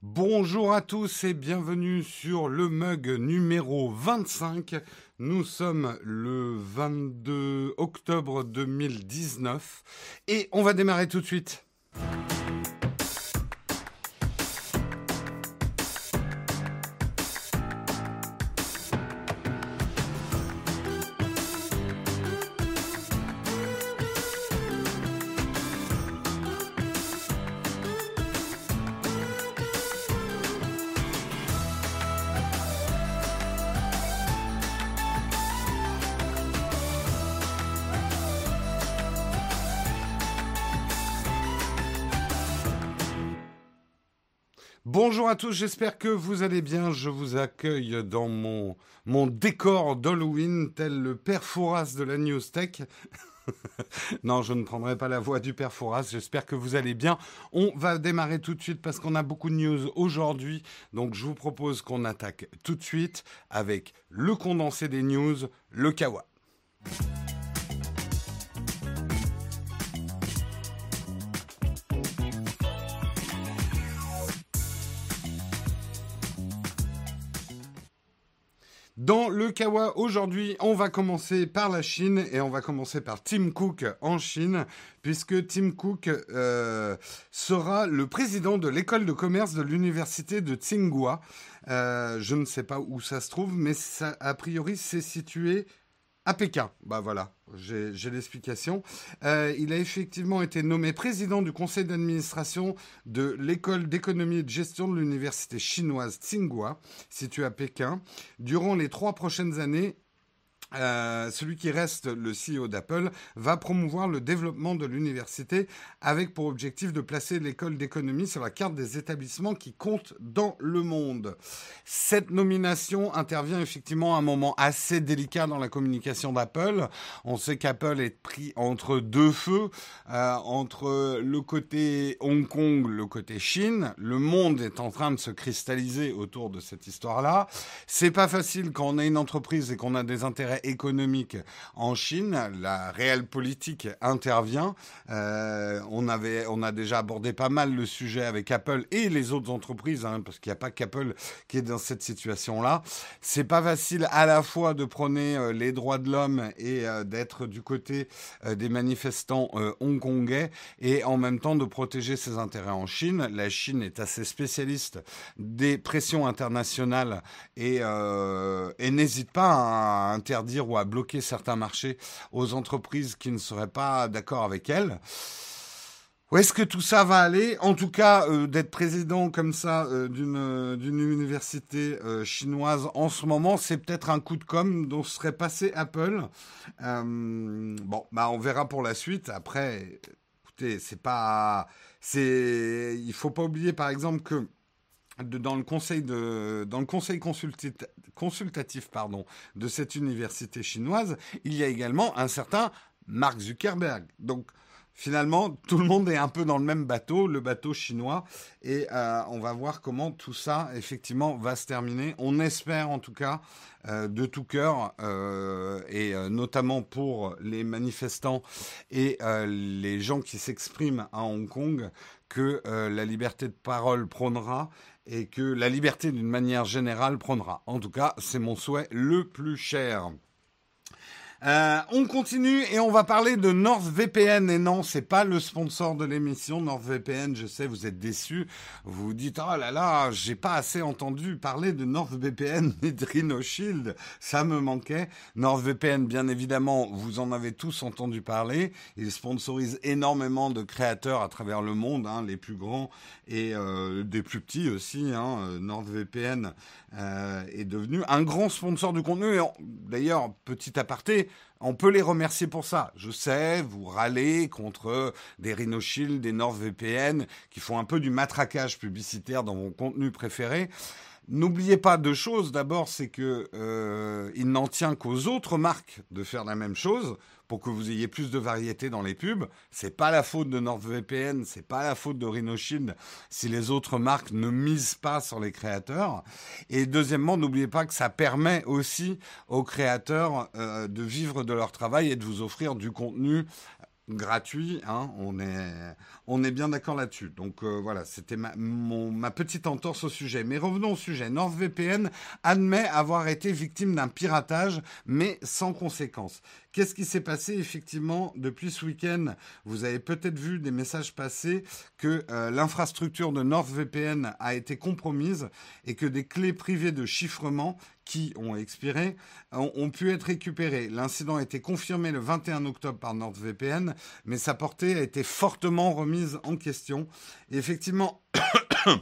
Bonjour à tous et bienvenue sur le mug numéro 25. Nous sommes le 22 octobre 2019 et on va démarrer tout de suite. Bonjour à tous, j'espère que vous allez bien. Je vous accueille dans mon, mon décor d'Halloween, tel le père Fouras de la News non, je ne prendrai pas la voix du père Fouras. J'espère que vous allez bien. On va démarrer tout de suite parce qu'on a beaucoup de news aujourd'hui. Donc, je vous propose qu'on attaque tout de suite avec le condensé des news, le Kawa. Dans le Kawa aujourd'hui, on va commencer par la Chine et on va commencer par Tim Cook en Chine, puisque Tim Cook euh, sera le président de l'école de commerce de l'université de Tsinghua. Euh, je ne sais pas où ça se trouve, mais a priori c'est situé à Pékin. Bah voilà, j'ai l'explication. Euh, il a effectivement été nommé président du conseil d'administration de l'école d'économie et de gestion de l'université chinoise Tsinghua, située à Pékin. Durant les trois prochaines années, euh, celui qui reste le CEO d'Apple va promouvoir le développement de l'université avec pour objectif de placer l'école d'économie sur la carte des établissements qui comptent dans le monde. Cette nomination intervient effectivement à un moment assez délicat dans la communication d'Apple. On sait qu'Apple est pris entre deux feux, euh, entre le côté Hong Kong, le côté Chine. Le monde est en train de se cristalliser autour de cette histoire-là. C'est pas facile quand on est une entreprise et qu'on a des intérêts économique en Chine, la réelle politique intervient. Euh, on, avait, on a déjà abordé pas mal le sujet avec Apple et les autres entreprises, hein, parce qu'il n'y a pas qu'Apple qui est dans cette situation-là. C'est pas facile à la fois de prôner euh, les droits de l'homme et euh, d'être du côté des manifestants hongkongais et en même temps de protéger ses intérêts en Chine. La Chine est assez spécialiste des pressions internationales et n'hésite pas à interdire dire ou à bloquer certains marchés aux entreprises qui ne seraient pas d'accord avec elles. Où est-ce que tout ça va aller? En tout cas, euh, d'être président comme ça euh, d'une euh, université chinoise en ce moment, c'est peut-être un coup de com dont serait passé Apple. bon, bah on verra pour la suite. Après, écoutez, c'est pas, c'est, il faut pas oublier par exemple que dans le conseil, consultatif, de cette université chinoise, il y a également un certain Mark Zuckerberg. Donc, finalement, tout le monde est un peu dans le même bateau, le bateau chinois, et euh, on va voir comment tout ça, effectivement, va se terminer. On espère, en tout cas, euh, de tout cœur, euh, et notamment pour les manifestants et les gens qui s'expriment à Hong Kong, que la liberté de parole prônera et que la liberté d'une manière générale prendra. En tout cas, c'est mon souhait le plus cher. Euh, on continue et on va parler de NordVPN. Et non, c'est pas le sponsor de l'émission NordVPN. Je sais, vous êtes déçus. Vous vous dites, oh là là, j'ai pas assez entendu parler de NordVPN et de. Ça me manquait. NordVPN, bien évidemment, vous en avez tous entendu parler. Il sponsorise énormément de créateurs à travers le monde, hein, les plus grands et euh, des plus petits aussi. Hein. NordVPN euh, est devenu un grand sponsor du contenu. D'ailleurs, petit aparté, on peut les remercier pour ça. Je sais, vous râlez contre des RhinoShield, des NordVPN qui font un peu du matraquage publicitaire dans vos contenus préférés. N'oubliez pas deux choses. D'abord, c'est que euh, il n'en tient qu'aux autres marques de faire la même chose pour que vous ayez plus de variété dans les pubs. C'est pas la faute de NordVPN, c'est pas la faute de RhinoShield si les autres marques ne misent pas sur les créateurs. Et deuxièmement, n'oubliez pas que ça permet aussi aux créateurs euh, de vivre de leur travail et de vous offrir du contenu gratuit. Hein, on est on est bien d'accord là-dessus. Donc euh, voilà, c'était ma, ma petite entorse au sujet. Mais revenons au sujet. NordVPN admet avoir été victime d'un piratage, mais sans conséquence. Qu'est-ce qui s'est passé effectivement depuis ce week-end? Vous avez peut-être vu des messages passés que euh, l'infrastructure de NordVPN a été compromise et que des clés privées de chiffrement qui ont expiré ont, pu être récupérées. L'incident a été confirmé le 21 octobre par NordVPN, mais sa portée a été fortement remise en question. effectivement,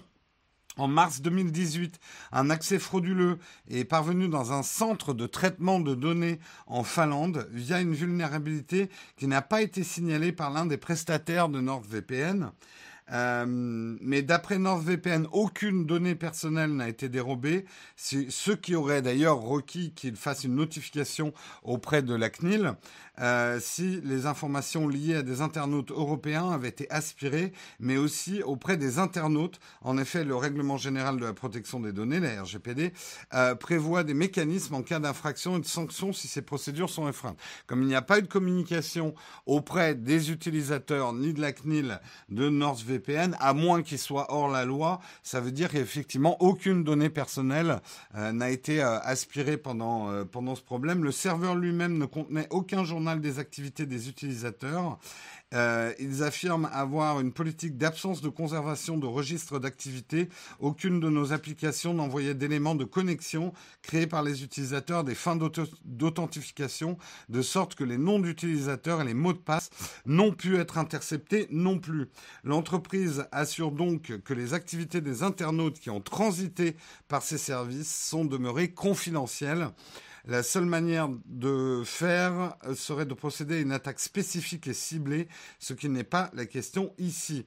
En mars 2018, un accès frauduleux est parvenu dans un centre de traitement de données en Finlande via une vulnérabilité qui n'a pas été signalée par l'un des prestataires de NordVPN. Euh, mais d'après NordVPN, aucune donnée personnelle n'a été dérobée. Ce qui aurait d'ailleurs requis qu'il fasse une notification auprès de la CNIL euh, si les informations liées à des internautes européens avaient été aspirées, mais aussi auprès des internautes. En effet, le règlement général de la protection des données, la RGPD, euh, prévoit des mécanismes en cas d'infraction et de sanction si ces procédures sont enfreintes. Comme il n'y a pas eu de communication auprès des utilisateurs ni de la CNIL de NordVPN, à moins qu'ils soient hors la loi, ça veut dire qu'effectivement aucune donnée personnelle euh, n'a été aspirée pendant, pendant ce problème. Le serveur lui-même ne contenait aucun journal des activités des utilisateurs. Euh, ils affirment avoir une politique d'absence de conservation de registres d'activité. Aucune de nos applications n'envoyait d'éléments de connexion créés par les utilisateurs des fins d'authentification, de sorte que les noms d'utilisateurs et les mots de passe n'ont pu être interceptés non plus. L'entreprise assure donc que les activités des internautes qui ont transité par ces services sont demeurées confidentielles. La seule manière de faire serait de procéder à une attaque spécifique et ciblée, ce qui n'est pas la question ici.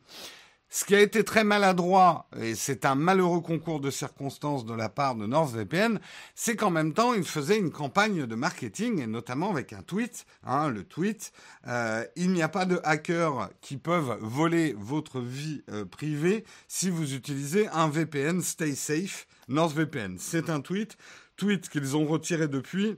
Ce qui a été très maladroit, et c'est un malheureux concours de circonstances de la part de NordVPN, c'est qu'en même temps, il faisait une campagne de marketing, et notamment avec un tweet. Hein, le tweet, euh, il n'y a pas de hackers qui peuvent voler votre vie euh, privée si vous utilisez un VPN Stay Safe NordVPN. C'est un tweet tweets qu'ils ont retiré depuis.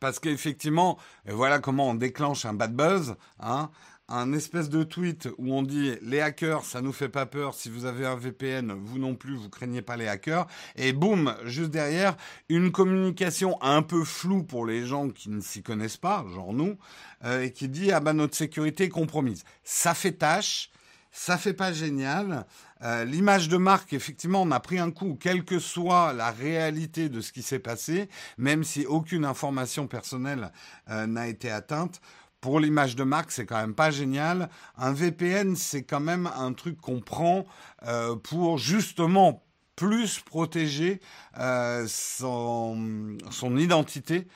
Parce qu'effectivement, voilà comment on déclenche un bad buzz. Hein, un espèce de tweet où on dit les hackers, ça nous fait pas peur. Si vous avez un VPN, vous non plus, vous craignez pas les hackers. Et boum, juste derrière, une communication un peu floue pour les gens qui ne s'y connaissent pas, genre nous, euh, et qui dit ah ben notre sécurité est compromise. Ça fait tâche, ça fait pas génial. Euh, l'image de marque, effectivement, on a pris un coup, quelle que soit la réalité de ce qui s'est passé, même si aucune information personnelle euh, n'a été atteinte. Pour l'image de marque, c'est quand même pas génial. Un VPN, c'est quand même un truc qu'on prend euh, pour justement plus protéger son, son, identité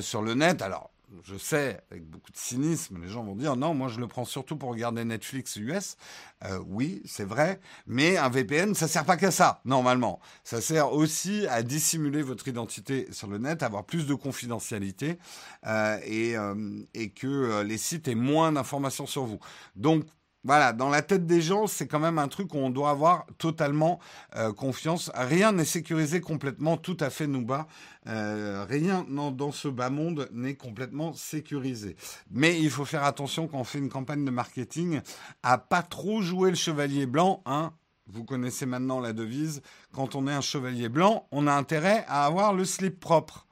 sur le net. Alors, je sais, avec beaucoup de cynisme, les gens vont dire non, moi je le prends surtout pour regarder Netflix US. Euh, oui, c'est vrai, mais un VPN, ça sert pas qu'à ça, normalement. Ça sert aussi à dissimuler votre identité sur le net, avoir plus de confidentialité euh, et, euh, et que les sites aient moins d'informations sur vous. Donc, voilà, dans la tête des gens, c'est quand même un truc où on doit avoir totalement euh, confiance. Rien n'est sécurisé complètement, tout à fait nous bas. Euh, rien dans ce bas monde n'est complètement sécurisé. Mais il faut faire attention quand on fait une campagne de marketing à pas trop jouer le chevalier blanc. Hein. Vous connaissez maintenant la devise. Quand on est un chevalier blanc, on a intérêt à avoir le slip propre.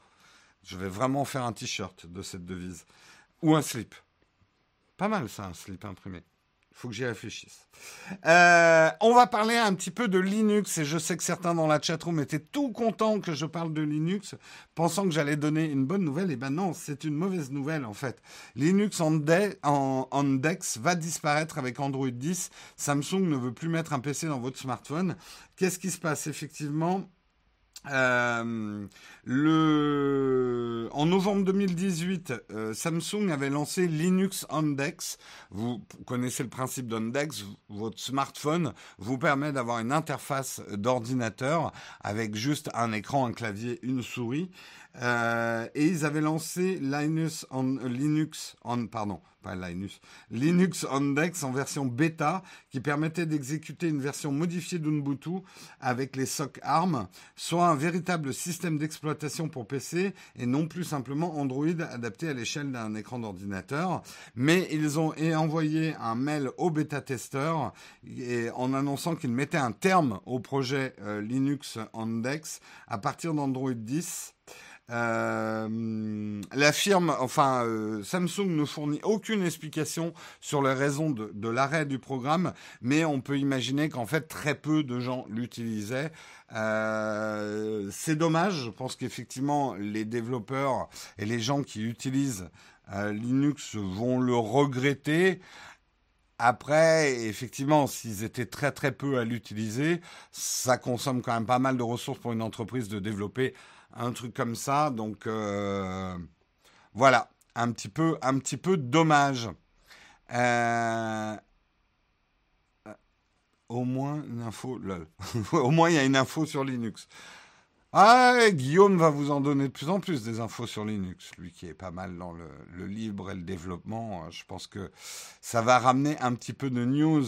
Je vais vraiment faire un t-shirt de cette devise. Ou un slip. Pas mal ça, un slip imprimé faut que j'y réfléchisse. Euh, on va parler un petit peu de Linux et je sais que certains dans la chatroom étaient tout contents que je parle de Linux, pensant que j'allais donner une bonne nouvelle. Et eh ben non, c'est une mauvaise nouvelle en fait. Linux en, Dex va disparaître avec Android 10. Samsung ne veut plus mettre un PC dans votre smartphone. Qu'est-ce qui se passe effectivement? Euh, En novembre 2018, euh, Samsung avait lancé Linux Ondex. Vous connaissez le principe d'Ondex. Votre smartphone vous permet d'avoir une interface d'ordinateur avec juste un écran, un clavier, une souris. Euh, et ils avaient lancé Linux on, Linux on, pardon, pas Linux, Linux Ondex en version bêta qui permettait d'exécuter une version modifiée d'Ubuntu avec les SOC ARM, soit un véritable système d'exploitation pour PC et non plus simplement Android adapté à l'échelle d'un écran d'ordinateur. Mais ils ont envoyé un mail aux bêta-testeurs en annonçant qu'ils mettaient un terme au projet euh, Linux Index à partir d'Android 10. Euh, la firme, enfin euh, Samsung ne fournit aucune explication sur les raisons de, l'arrêt du programme, mais on peut imaginer qu'en fait très peu de gens l'utilisaient. Euh, c'est dommage, je pense qu'effectivement les développeurs et les gens qui utilisent Linux vont le regretter. Après, effectivement, s'ils étaient très très peu à l'utiliser, ça consomme quand même pas mal de ressources pour une entreprise de développer un truc comme ça. Donc euh, voilà, un petit peu, un petit peu dommage. Euh, au moins une info, lol. au moins il y a une info sur Linux. Ah, Guillaume va vous en donner de plus en plus des infos sur Linux, lui qui est pas mal dans le, libre et le développement. Je pense que ça va ramener un petit peu de news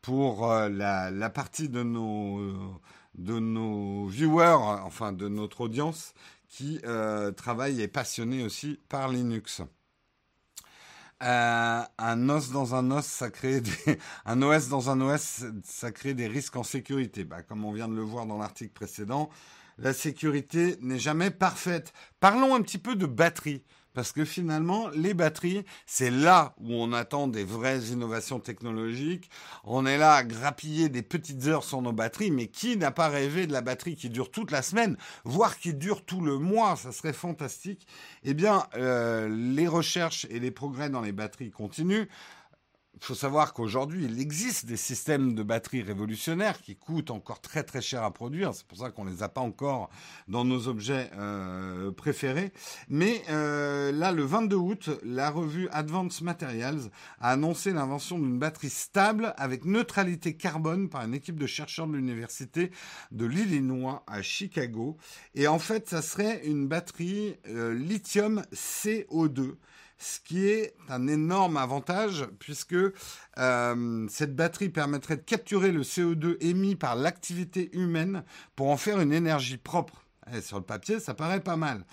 pour euh, la, partie de nos de nos viewers, enfin de notre audience, qui euh, travaille et est passionné aussi par Linux. Euh, un os dans un os, ça crée des... un OS dans un OS, ça crée des risques en sécurité. Bah, comme on vient de le voir dans l'article précédent, la sécurité n'est jamais parfaite. Parlons un petit peu de batterie. Parce que finalement, les batteries, c'est là où on attend des vraies innovations technologiques. On est là à grappiller des petites heures sur nos batteries, mais qui n'a pas rêvé de la batterie qui dure toute la semaine, voire qui dure tout le mois? Ça serait fantastique. Eh bien, euh, les recherches et les progrès dans les batteries continuent. Il faut savoir qu'aujourd'hui, il existe des systèmes de batteries révolutionnaires qui coûtent encore très très cher à produire. C'est pour ça qu'on ne les a pas encore dans nos objets euh, préférés. Mais euh, là, le 22 août, la revue Advanced Materials a annoncé l'invention d'une batterie stable avec neutralité carbone par une équipe de chercheurs de l'université de l'Illinois à Chicago. Et en fait, ça serait une batterie euh, lithium CO2 ce qui est un énorme avantage puisque euh, cette batterie permettrait de capturer le CO2 émis par l'activité humaine pour en faire une énergie propre. Et sur le papier, ça paraît pas mal.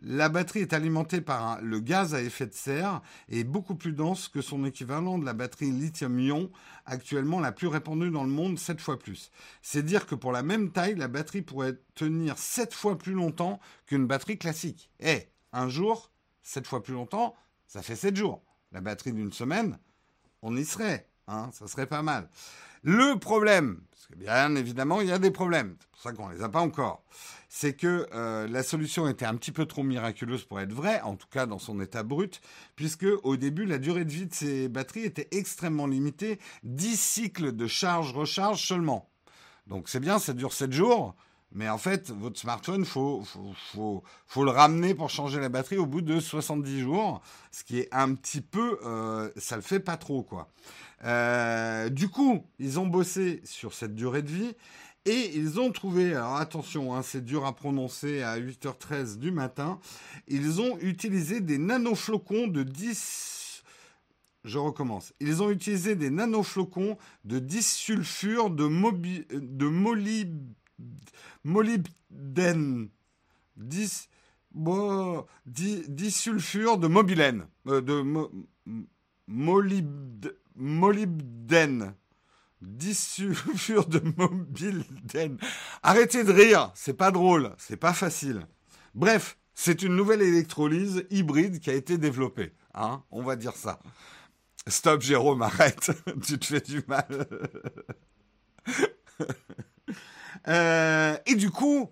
La batterie est alimentée par le gaz à effet de serre et est beaucoup plus dense que son équivalent de la batterie lithium-ion, actuellement la plus répandue dans le monde, 7 fois plus. C'est dire que pour la même taille, la batterie pourrait tenir 7 fois plus longtemps qu'une batterie classique. Et un jour, 7 fois plus longtemps, ça fait 7 jours. La batterie d'une semaine, on y serait. Hein, ça serait pas mal. Le problème, parce que bien évidemment, il y a des problèmes, c'est pour ça qu'on ne les a pas encore, c'est que euh, la solution était un petit peu trop miraculeuse pour être vraie, en tout cas dans son état brut, puisque au début, la durée de vie de ces batteries était extrêmement limitée, 10 cycles de charge-recharge seulement. Donc c'est bien, ça dure 7 jours, mais en fait, votre smartphone, faut, faut, faut, le ramener pour changer la batterie au bout de 70 jours, ce qui est un petit peu, euh, ça le fait pas trop, quoi. Euh, du coup, ils ont bossé sur cette durée de vie et ils ont trouvé, alors attention, hein, c'est dur à prononcer à 8h13 du matin, ils ont utilisé des nanoflocons de 10... Je recommence. Ils ont utilisé des nanoflocons de 10 sulfure de, de molybdène molybdène, 10, bon, disulfure de mobilène, euh, de mo, molybdène. Disulfure de mobilène. Arrêtez de rire, c'est pas drôle, c'est pas facile. Bref, c'est une nouvelle électrolyse hybride qui a été développée. Hein, on va dire ça. Stop, Jérôme, arrête. tu te fais du mal. Euh, et du coup,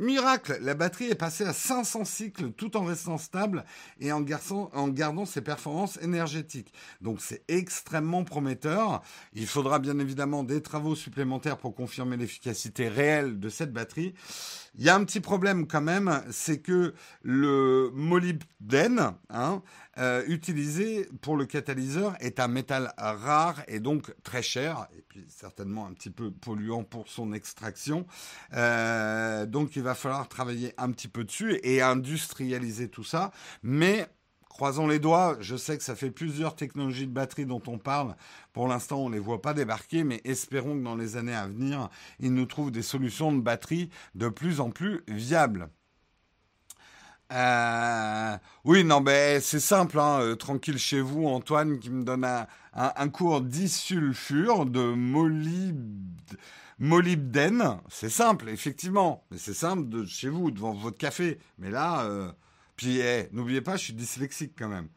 miracle, la batterie est passée à 500 cycles tout en restant stable et en, en gardant ses performances énergétiques. Donc c'est extrêmement prometteur. Il faudra bien évidemment des travaux supplémentaires pour confirmer l'efficacité réelle de cette batterie. Il y a un petit problème quand même, c'est que le molybdène, hein, euh, utilisé pour le catalyseur est un métal rare et donc très cher, et puis certainement un petit peu polluant pour son extraction. Euh, donc il va falloir travailler un petit peu dessus et industrialiser tout ça. Mais croisons les doigts. Je sais que ça fait plusieurs technologies de batterie dont on parle. Pour l'instant, on ne les voit pas débarquer, mais espérons que dans les années à venir, ils nous trouvent des solutions de batterie de plus en plus viables. Euh, oui, non, mais c'est simple, hein, euh, tranquille chez vous, Antoine qui me donne un, cours disulfure de molybdène. C'est simple, effectivement, mais c'est simple de chez vous, devant votre café. Mais là, euh, puis eh, n'oubliez pas, je suis dyslexique quand même.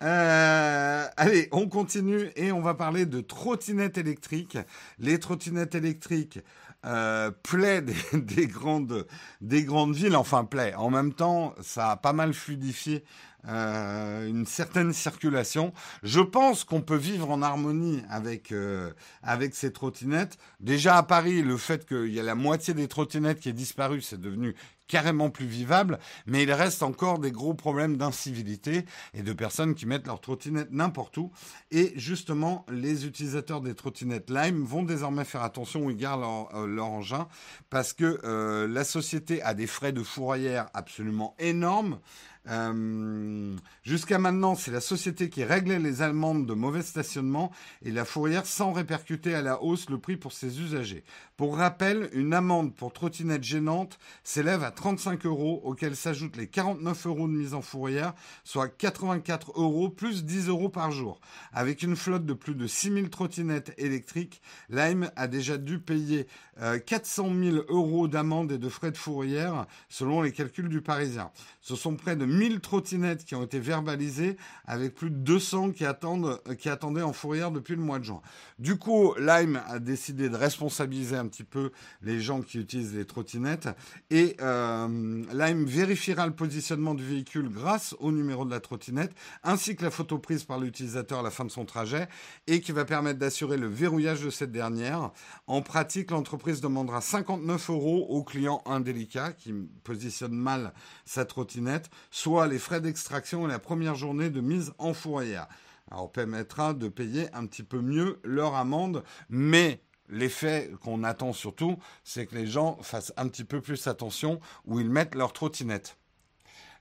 allez, on continue et on va parler de trottinettes électriques. Les trottinettes électriques, euh, plaît des, grandes, des grandes villes, enfin plaît. En même temps, ça a pas mal fluidifié euh, une certaine circulation. Je pense qu'on peut vivre en harmonie avec, euh, avec ces trottinettes. Déjà à Paris, le fait qu'il y a la moitié des trottinettes qui est disparue, c'est devenu carrément plus vivable, mais il reste encore des gros problèmes d'incivilité et de personnes qui mettent leurs trottinettes n'importe où. Et justement, les utilisateurs des trottinettes Lime vont désormais faire attention où ils gardent leur, euh, engin parce que euh, la société a des frais de fourrière absolument énormes. Euh, jusqu'à maintenant, c'est la société qui réglait les amendes de mauvais stationnement et la fourrière sans répercuter à la hausse le prix pour ses usagers. Pour rappel, une amende pour trottinette gênante s'élève à 35 euros, auxquels s'ajoutent les 49 euros de mise en fourrière, soit 84 euros plus 10 euros par jour. Avec une flotte de plus de 6000 trottinettes électriques, Lime a déjà dû payer 400 euh, 000 euros d'amende et de frais de fourrière, selon les calculs du Parisien. Ce sont près de 1000 trottinettes qui ont été verbalisées, avec plus de 200 qui, attendent, euh, qui attendaient en fourrière depuis le mois de juin. Du coup, Lime a décidé de responsabiliser un petit peu les gens qui utilisent les trottinettes et euh, Lime vérifiera le positionnement du véhicule grâce au numéro de la trottinette ainsi que la photo prise par l'utilisateur à la fin de son trajet et qui va permettre d'assurer le verrouillage de cette dernière. En pratique, l'entreprise demandera 59 euros au client indélicat qui positionne mal sa trottinette, soit les frais d'extraction et la première journée de mise en fourrière. Alors, permettra de payer un petit peu mieux leur amende, mais l'effet qu'on attend surtout, c'est que les gens fassent un petit peu plus attention où ils mettent leur trottinette.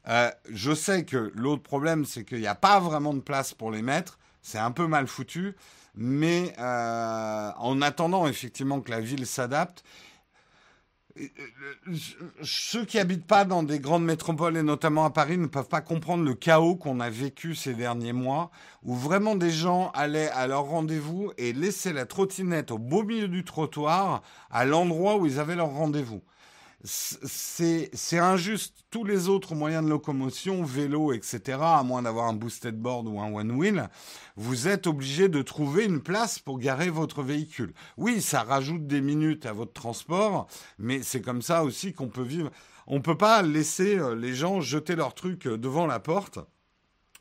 Euh, je sais que l'autre problème, c'est qu'il n'y a pas vraiment de place pour les mettre. C'est un peu mal foutu. Mais euh, en attendant effectivement que la ville s'adapte, ceux qui habitent pas dans des grandes métropoles et notamment à Paris ne peuvent pas comprendre le chaos qu'on a vécu ces derniers mois, où vraiment des gens allaient à leur rendez-vous et laissaient la trottinette au beau milieu du trottoir, à l'endroit où ils avaient leur rendez-vous c'est injuste. Tous les autres moyens de locomotion, vélo, etc., à moins d'avoir un boosted board ou un one wheel, vous êtes obligé de trouver une place pour garer votre véhicule. Oui, ça rajoute des minutes à votre transport, mais c'est comme ça aussi qu'on peut vivre. On ne peut pas laisser euh, les gens jeter leurs trucs euh, devant la porte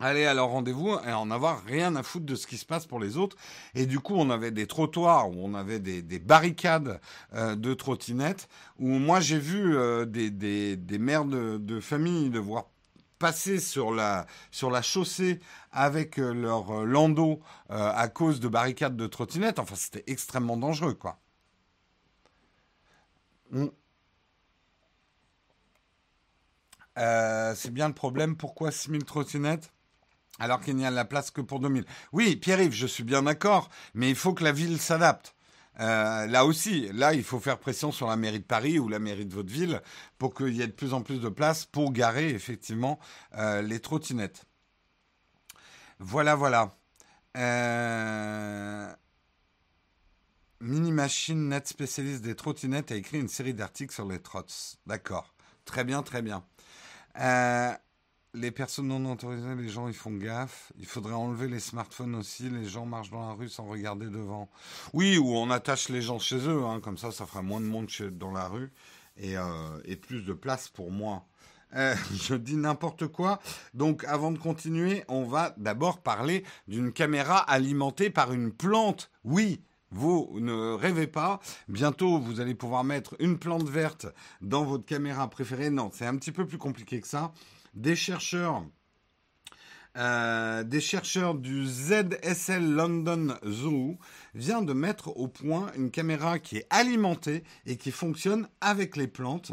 aller à leur rendez-vous et en avoir rien à foutre de ce qui se passe pour les autres. Et du coup, on avait des trottoirs où on avait des, barricades euh, de trottinettes, où moi j'ai vu euh, des, mères de, famille devoir passer sur la, chaussée avec euh, leur landau à cause de barricades de trottinettes. Enfin, c'était extrêmement dangereux, quoi. Hmm. c'est bien le problème. Pourquoi 6000 trottinettes? Alors qu'il n'y a la place que pour 2000. Oui, Pierre-Yves, je suis bien d'accord, mais il faut que la ville s'adapte. Euh, là aussi, là, il faut faire pression sur la mairie de Paris ou la mairie de votre ville pour qu'il y ait de plus en plus de place pour garer effectivement euh, les trottinettes. Voilà, voilà. Euh, Mini Machine Net spécialiste des trottinettes a écrit une série d'articles sur les trots. D'accord. Très bien, très bien. Les personnes non autorisées, les gens, ils font gaffe. Il faudrait enlever les smartphones aussi. Les gens marchent dans la rue sans regarder devant. Oui, ou on attache les gens chez eux. Hein, comme ça, ça fera moins de monde dans la rue et, euh, plus de place pour moi. Euh, je dis n'importe quoi. Donc, avant de continuer, on va d'abord parler d'une caméra alimentée par une plante. Oui, vous ne rêvez pas. Bientôt, vous allez pouvoir mettre une plante verte dans votre caméra préférée. Non, c'est un petit peu plus compliqué que ça des chercheurs euh, des chercheurs du ZSL London Zoo viennent de mettre au point une caméra qui est alimentée et qui fonctionne avec les plantes.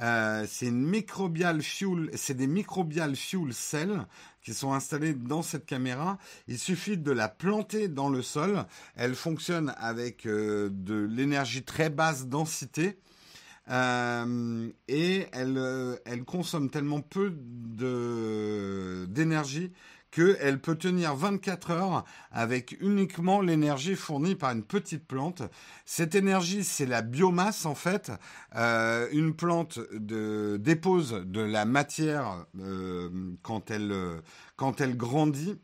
Euh, c'est c'est des microbial fuel cells qui sont installés dans cette caméra. Il suffit de la planter dans le sol. Elle fonctionne avec euh, de l'énergie très basse densité. Euh, et elle, euh, elle consomme tellement peu d'énergie qu'elle peut tenir 24 heures avec uniquement l'énergie fournie par une petite plante. Cette énergie, c'est la biomasse en fait. Euh, une plante dépose de la matière quand elle grandit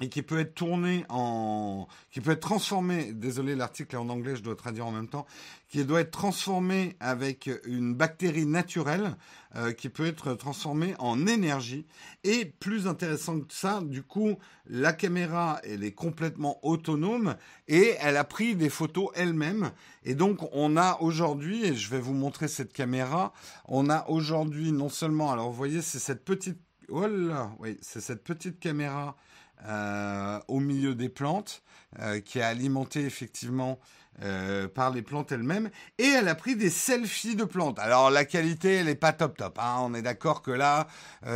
et qui peut être tourné en, qui peut être transformé, désolé l'article est en anglais, je dois traduire en même temps, qui doit être transformé avec une bactérie naturelle, euh, qui peut être transformée en énergie. Et plus intéressant que ça, du coup, la caméra, elle est complètement autonome et elle a pris des photos elle-même. Et donc, on a aujourd'hui, et je vais vous montrer cette caméra, on a aujourd'hui non seulement, alors vous voyez, c'est cette petite, oh là, oui, c'est cette petite caméra euh, au milieu des plantes, euh, qui est alimentée effectivement euh, par les plantes elles-mêmes, et elle a pris des selfies de plantes. Alors la qualité, elle est pas top top. Hein. On est d'accord que là,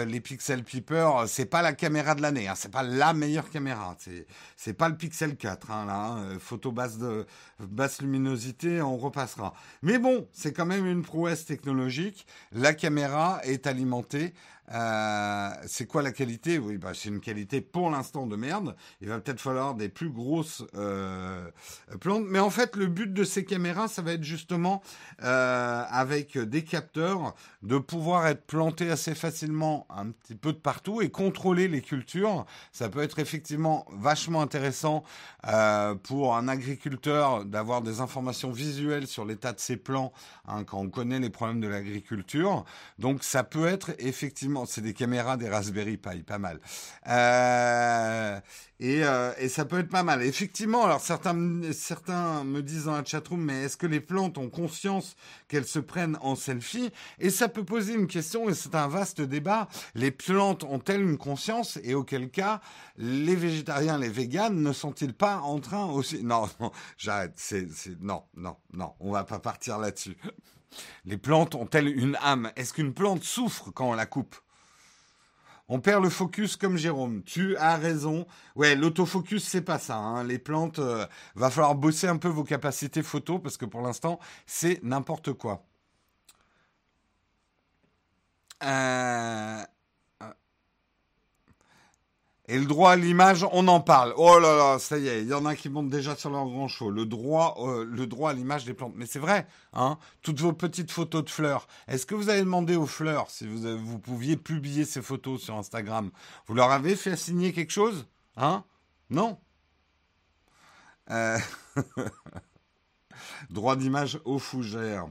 les Pixel Peeper, c'est pas la caméra de l'année, hein. c'est pas la meilleure caméra. C'est c'est pas le Pixel 4, hein, là. Hein. Photo basse de basse luminosité, on repassera. Mais bon, c'est quand même une prouesse technologique. La caméra est alimentée euh, c'est quoi la qualité? Oui, bah, c'est une qualité pour l'instant de merde. Il va peut-être falloir des plus grosses euh, plantes. Mais en fait, le but de ces caméras, ça va être justement, euh, avec des capteurs, de pouvoir être planté assez facilement un petit peu de partout et contrôler les cultures. Ça peut être effectivement vachement intéressant pour un agriculteur d'avoir des informations visuelles sur l'état de ses plants hein, quand on connaît les problèmes de l'agriculture. Donc ça peut être effectivement c'est des caméras des Raspberry Pi, pas mal. Euh, euh, et, ça peut être pas mal. Effectivement, alors certains, certains me disent dans la chatroom, mais est-ce que les plantes ont conscience qu'elles se prennent en selfie? Et ça peut poser une question, et c'est un vaste débat. Les plantes ont-elles une conscience? Et auquel cas, les végétariens, les véganes ne sont-ils pas en train aussi? Non, non, j'arrête. Non, non, non, on va pas partir là-dessus. Les plantes ont-elles une âme? Est-ce qu'une plante souffre quand on la coupe? On perd le focus comme Jérôme. Tu as raison. Ouais, l'autofocus, c'est pas ça. Hein. Les plantes, euh, va falloir bosser un peu vos capacités photo parce que pour l'instant, c'est n'importe quoi. Euh, et le droit à l'image, on en parle. Oh là là, ça y est, il y en a qui montent déjà sur leur grand show. Le droit, euh, le droit à l'image des plantes. Mais c'est vrai, hein. Toutes vos petites photos de fleurs. Est-ce que vous avez demandé aux fleurs si vous, vous pouviez publier ces photos sur Instagram? Vous leur avez fait signer quelque chose? Hein? Non? Euh... Droit d'image aux fougères.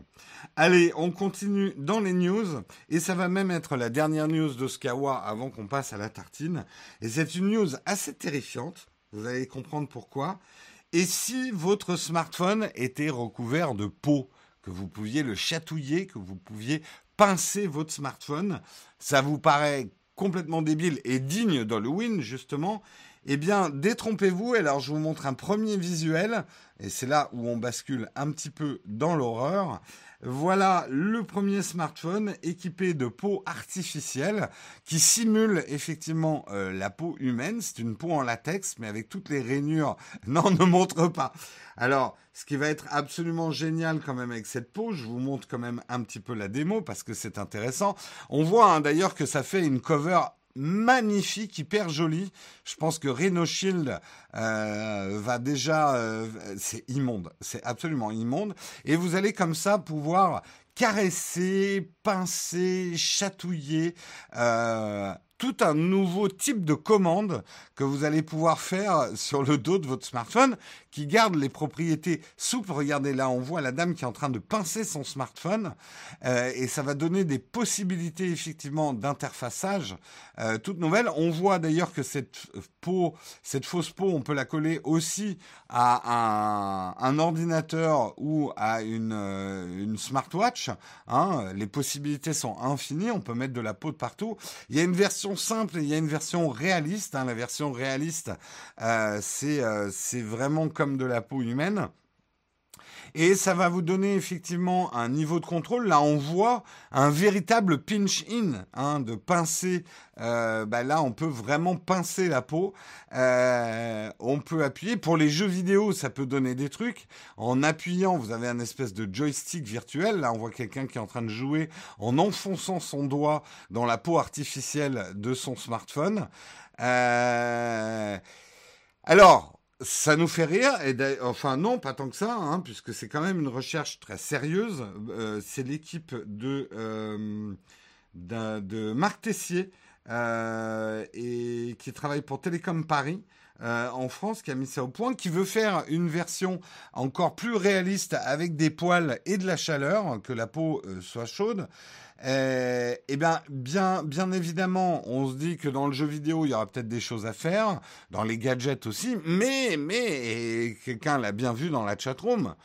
Allez, on continue dans les news. Et ça va même être la dernière news de Skawa avant qu'on passe à la tartine. Et c'est une news assez terrifiante. Vous allez comprendre pourquoi. Et si votre smartphone était recouvert de peau, que vous pouviez le chatouiller, que vous pouviez pincer votre smartphone, ça vous paraît complètement débile et digne d'Halloween, justement, eh bien, détrompez-vous. Alors, je vous montre un premier visuel. Et c'est là où on bascule un petit peu dans l'horreur. Voilà le premier smartphone équipé de peau artificielle qui simule effectivement euh, la peau humaine. C'est une peau en latex, mais avec toutes les rainures. Non, ne montre pas. Alors, ce qui va être absolument génial quand même avec cette peau, je vous montre quand même un petit peu la démo parce que c'est intéressant. On voit hein, d'ailleurs que ça fait une cover magnifique, hyper joli. Je pense que Reno Shield euh, va déjà, euh, c'est immonde, c'est absolument immonde. Et vous allez comme ça pouvoir caresser, pincer, chatouiller. Euh, tout un nouveau type de commande que vous allez pouvoir faire sur le dos de votre smartphone qui garde les propriétés souples. Regardez là, on voit la dame qui est en train de pincer son smartphone euh, et ça va donner des possibilités effectivement d'interfaçage euh, toutes nouvelles. On voit d'ailleurs que cette peau, cette fausse peau, on peut la coller aussi à un, ordinateur ou à une, euh, smartwatch. Hein. Les possibilités sont infinies. On peut mettre de la peau de partout. Il y a une version simple il y a une version réaliste. Hein. La version réaliste, euh, c'est vraiment comme de la peau humaine. Et ça va vous donner effectivement un niveau de contrôle. Là, on voit un véritable pinch-in, hein, de pincer. Euh, bah là, on peut vraiment pincer la peau. Euh, on peut appuyer. Pour les jeux vidéo, ça peut donner des trucs. En appuyant, vous avez un espèce de joystick virtuel. Là, on voit quelqu'un qui est en train de jouer en enfonçant son doigt dans la peau artificielle de son smartphone. Euh, alors, ça nous fait rire, et enfin non, pas tant que ça, hein, puisque c'est quand même une recherche très sérieuse. Euh, c'est l'équipe de, euh, de Marc Tessier euh, et qui travaille pour Télécom Paris. en France, qui a mis ça au point, qui veut faire une version encore plus réaliste avec des poils et de la chaleur, que la peau soit chaude. Euh, eh bien, bien, bien évidemment, on se dit que dans le jeu vidéo, il y aura peut-être des choses à faire, dans les gadgets aussi, mais, mais, quelqu'un l'a bien vu dans la chatroom,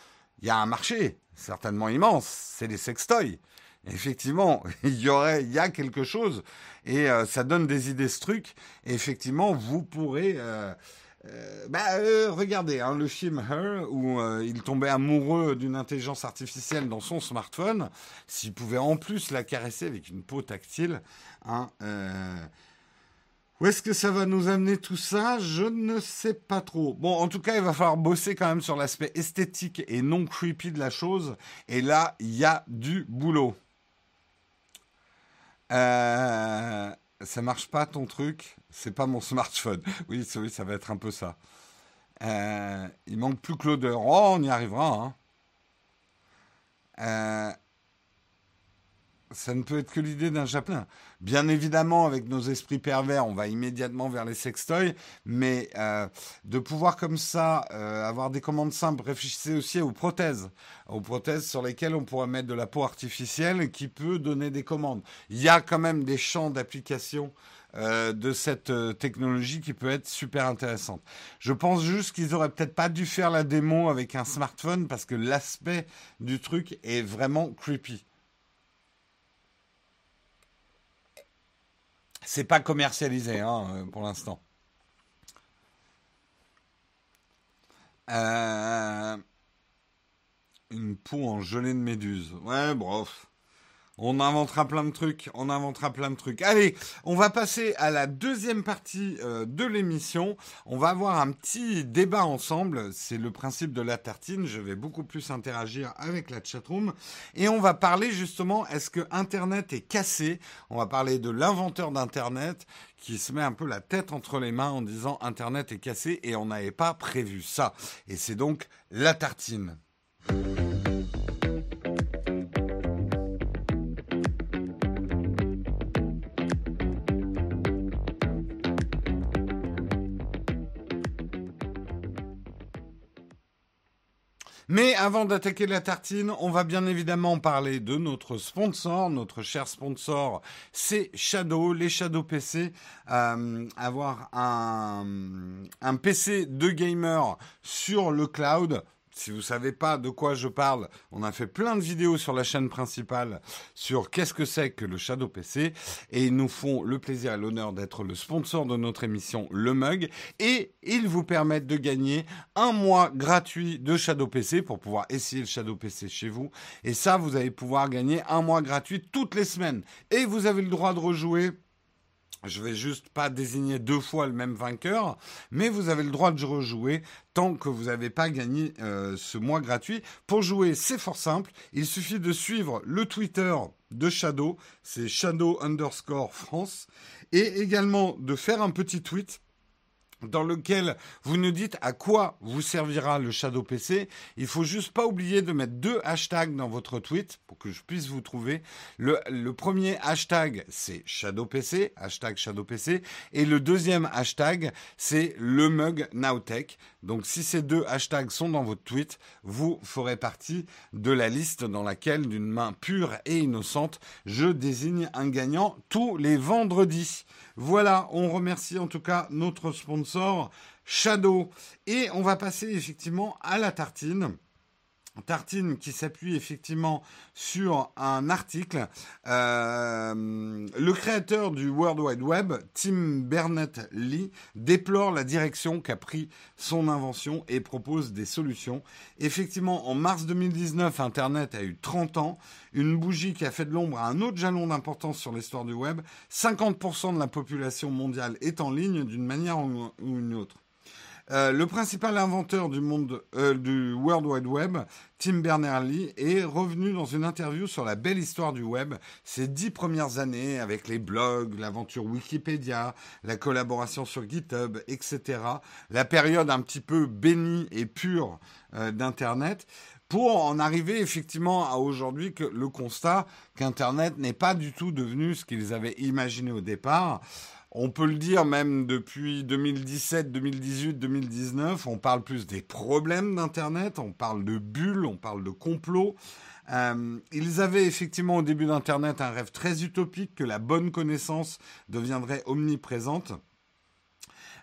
il y a un marché certainement immense, c'est les sextoys. Effectivement, il y aurait, il y a quelque chose, et euh, ça donne des idées ce truc. Et effectivement, vous pourrez euh, euh, bah, euh, regardez, hein, le film Her, où euh, il tombait amoureux d'une intelligence artificielle dans son smartphone, s'il pouvait en plus la caresser avec une peau tactile, hein, où est-ce que ça va nous amener tout ça? Je ne sais pas trop. Bon, en tout cas, il va falloir bosser quand même sur l'aspect esthétique et non creepy de la chose, et là, il y a du boulot. Euh ça marche pas ton truc, c'est pas mon smartphone. Oui, ça va être un peu ça. Euh, il manque plus que l'odeur. Oh, on y arrivera. Hein. Euh, ça ne peut être que l'idée d'un chaplain. Bien évidemment, avec nos esprits pervers, on va immédiatement vers les sextoys, mais euh, de pouvoir comme ça euh, avoir des commandes simples, réfléchissez aussi aux prothèses, aux prothèses sur lesquelles on pourrait mettre de la peau artificielle qui peut donner des commandes. Il y a quand même des champs d'application euh, de cette technologie qui peut être super intéressante. Je pense juste qu'ils auraient peut-être pas dû faire la démo avec un smartphone parce que l'aspect du truc est vraiment creepy. C'est pas commercialisé hein, euh, pour l'instant. Euh, une peau en gelée de méduse. Ouais, bref. On inventera plein de trucs, on inventera plein de trucs. Allez, on va passer à la deuxième partie euh, de l'émission. On va avoir un petit débat ensemble. C'est le principe de la tartine. Je vais beaucoup plus interagir avec la chatroom. Et on va parler justement, est-ce que Internet est cassé? On va parler de l'inventeur d'Internet qui se met un peu la tête entre les mains en disant Internet est cassé et on n'avait pas prévu ça. Et c'est donc la tartine. Mais avant d'attaquer la tartine, on va bien évidemment parler de notre sponsor, notre cher sponsor, c'est Shadow, les Shadow PC. Euh, avoir un, un PC de gamer sur le cloud, si vous savez pas de quoi je parle, on a fait plein de vidéos sur la chaîne principale sur qu'est-ce que c'est que le Shadow PC et ils nous font le plaisir et l'honneur d'être le sponsor de notre émission Le Mug. Et ils vous permettent de gagner un mois gratuit de Shadow PC pour pouvoir essayer le Shadow PC chez vous. Et ça vous allez pouvoir gagner un mois gratuit toutes les semaines. Et vous avez le droit de rejouer je vais juste pas désigner deux fois le même vainqueur, mais vous avez le droit de rejouer tant que vous n'avez pas gagné euh, ce mois gratuit. Pour jouer, c'est fort simple. Il suffit de suivre le Twitter de Shadow, c'est Shadow underscore France, et également de faire un petit tweet dans lequel vous nous dites à quoi vous servira le Shadow PC. Il faut juste pas oublier de mettre deux hashtags dans votre tweet pour que je puisse vous trouver. Le, premier hashtag, c'est Shadow PC, hashtag Shadow PC, et le deuxième hashtag, c'est le mug Nowtech. Donc si ces deux hashtags sont dans votre tweet, vous ferez partie de la liste dans laquelle, d'une main pure et innocente, je désigne un gagnant tous les vendredis. Voilà, on remercie en tout cas notre sponsor Shadow. Et on va passer effectivement à la tartine. Tartine qui s'appuie effectivement sur un article. Euh, le créateur du World Wide Web, Tim Berners-Lee, déplore la direction qu'a pris son invention et propose des solutions. Effectivement, en mars 2019, Internet a eu 30 ans, une bougie qui a fait de l'ombre à un autre jalon d'importance sur l'histoire du web. 50% de la population mondiale est en ligne d'une manière ou une autre. Euh, le principal inventeur du monde euh, du World Wide Web, Tim Berners-Lee, est revenu dans une interview sur la belle histoire du web, ces dix premières années avec les blogs, l'aventure Wikipédia, la collaboration sur GitHub, etc. La période un petit peu bénie et pure euh, d'Internet pour en arriver effectivement à aujourd'hui que le constat qu'Internet n'est pas du tout devenu ce qu'ils avaient imaginé au départ. On peut le dire même depuis 2017, 2018, 2019, on parle plus des problèmes d'Internet, on parle de bulles, on parle de complots. Euh, ils avaient effectivement au début d'Internet un rêve très utopique que la bonne connaissance deviendrait omniprésente.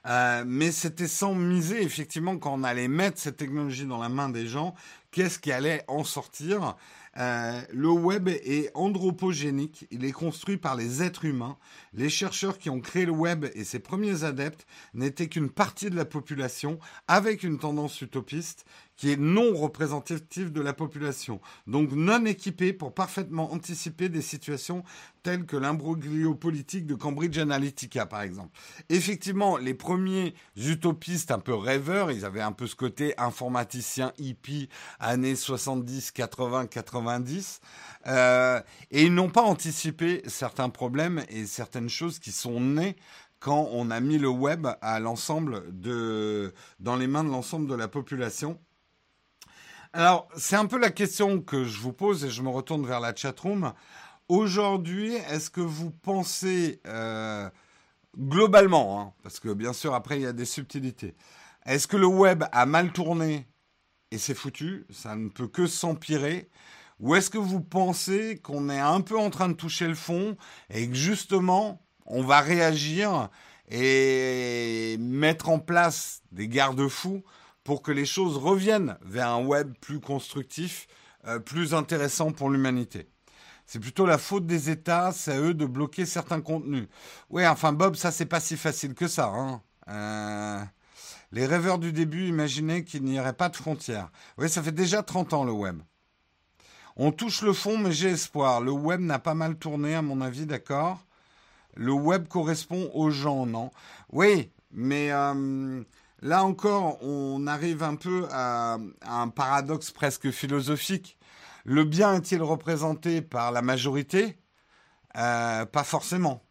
Euh, mais c'était sans miser effectivement quand on allait mettre cette technologie dans la main des gens, qu'est-ce qui allait en sortir? Euh, le web est anthropogénique, il est construit par les êtres humains. Les chercheurs qui ont créé le web et ses premiers adeptes n'étaient qu'une partie de la population avec une tendance utopiste qui est non représentative de la population, donc non équipée pour parfaitement anticiper des situations telles que l'imbroglio politique de Cambridge Analytica, par exemple. Effectivement, les premiers utopistes un peu rêveurs, ils avaient un peu ce côté informaticien hippie, années 70, 80, 90, euh, et ils n'ont pas anticipé certains problèmes et certaines choses qui sont nées quand on a mis le web à l'ensemble de, dans les mains de l'ensemble de la population. Alors, c'est un peu la question que je vous pose et je me retourne vers la chatroom. Aujourd'hui, est-ce que vous pensez euh, globalement, hein, parce que bien sûr après il y a des subtilités, est-ce que le web a mal tourné et c'est foutu, ça ne peut que s'empirer ou est-ce que vous pensez qu'on est un peu en train de toucher le fond et que justement on va réagir et mettre en place des garde-fous pour que les choses reviennent vers un web plus constructif, euh, plus intéressant pour l'humanité. C'est plutôt la faute des États, c'est à eux de bloquer certains contenus. Oui, enfin Bob, ça c'est pas si facile que ça. Hein. Euh, les rêveurs du début imaginaient qu'il n'y aurait pas de frontières. Oui, ça fait déjà 30 ans le web. On touche le fond, mais j'ai espoir. Le web n'a pas mal tourné, à mon avis, d'accord? Le web correspond aux gens, non? Oui, mais euh, Là encore, on arrive un peu à, un paradoxe presque philosophique. Le bien est-il représenté par la majorité? Euh, Pas forcément.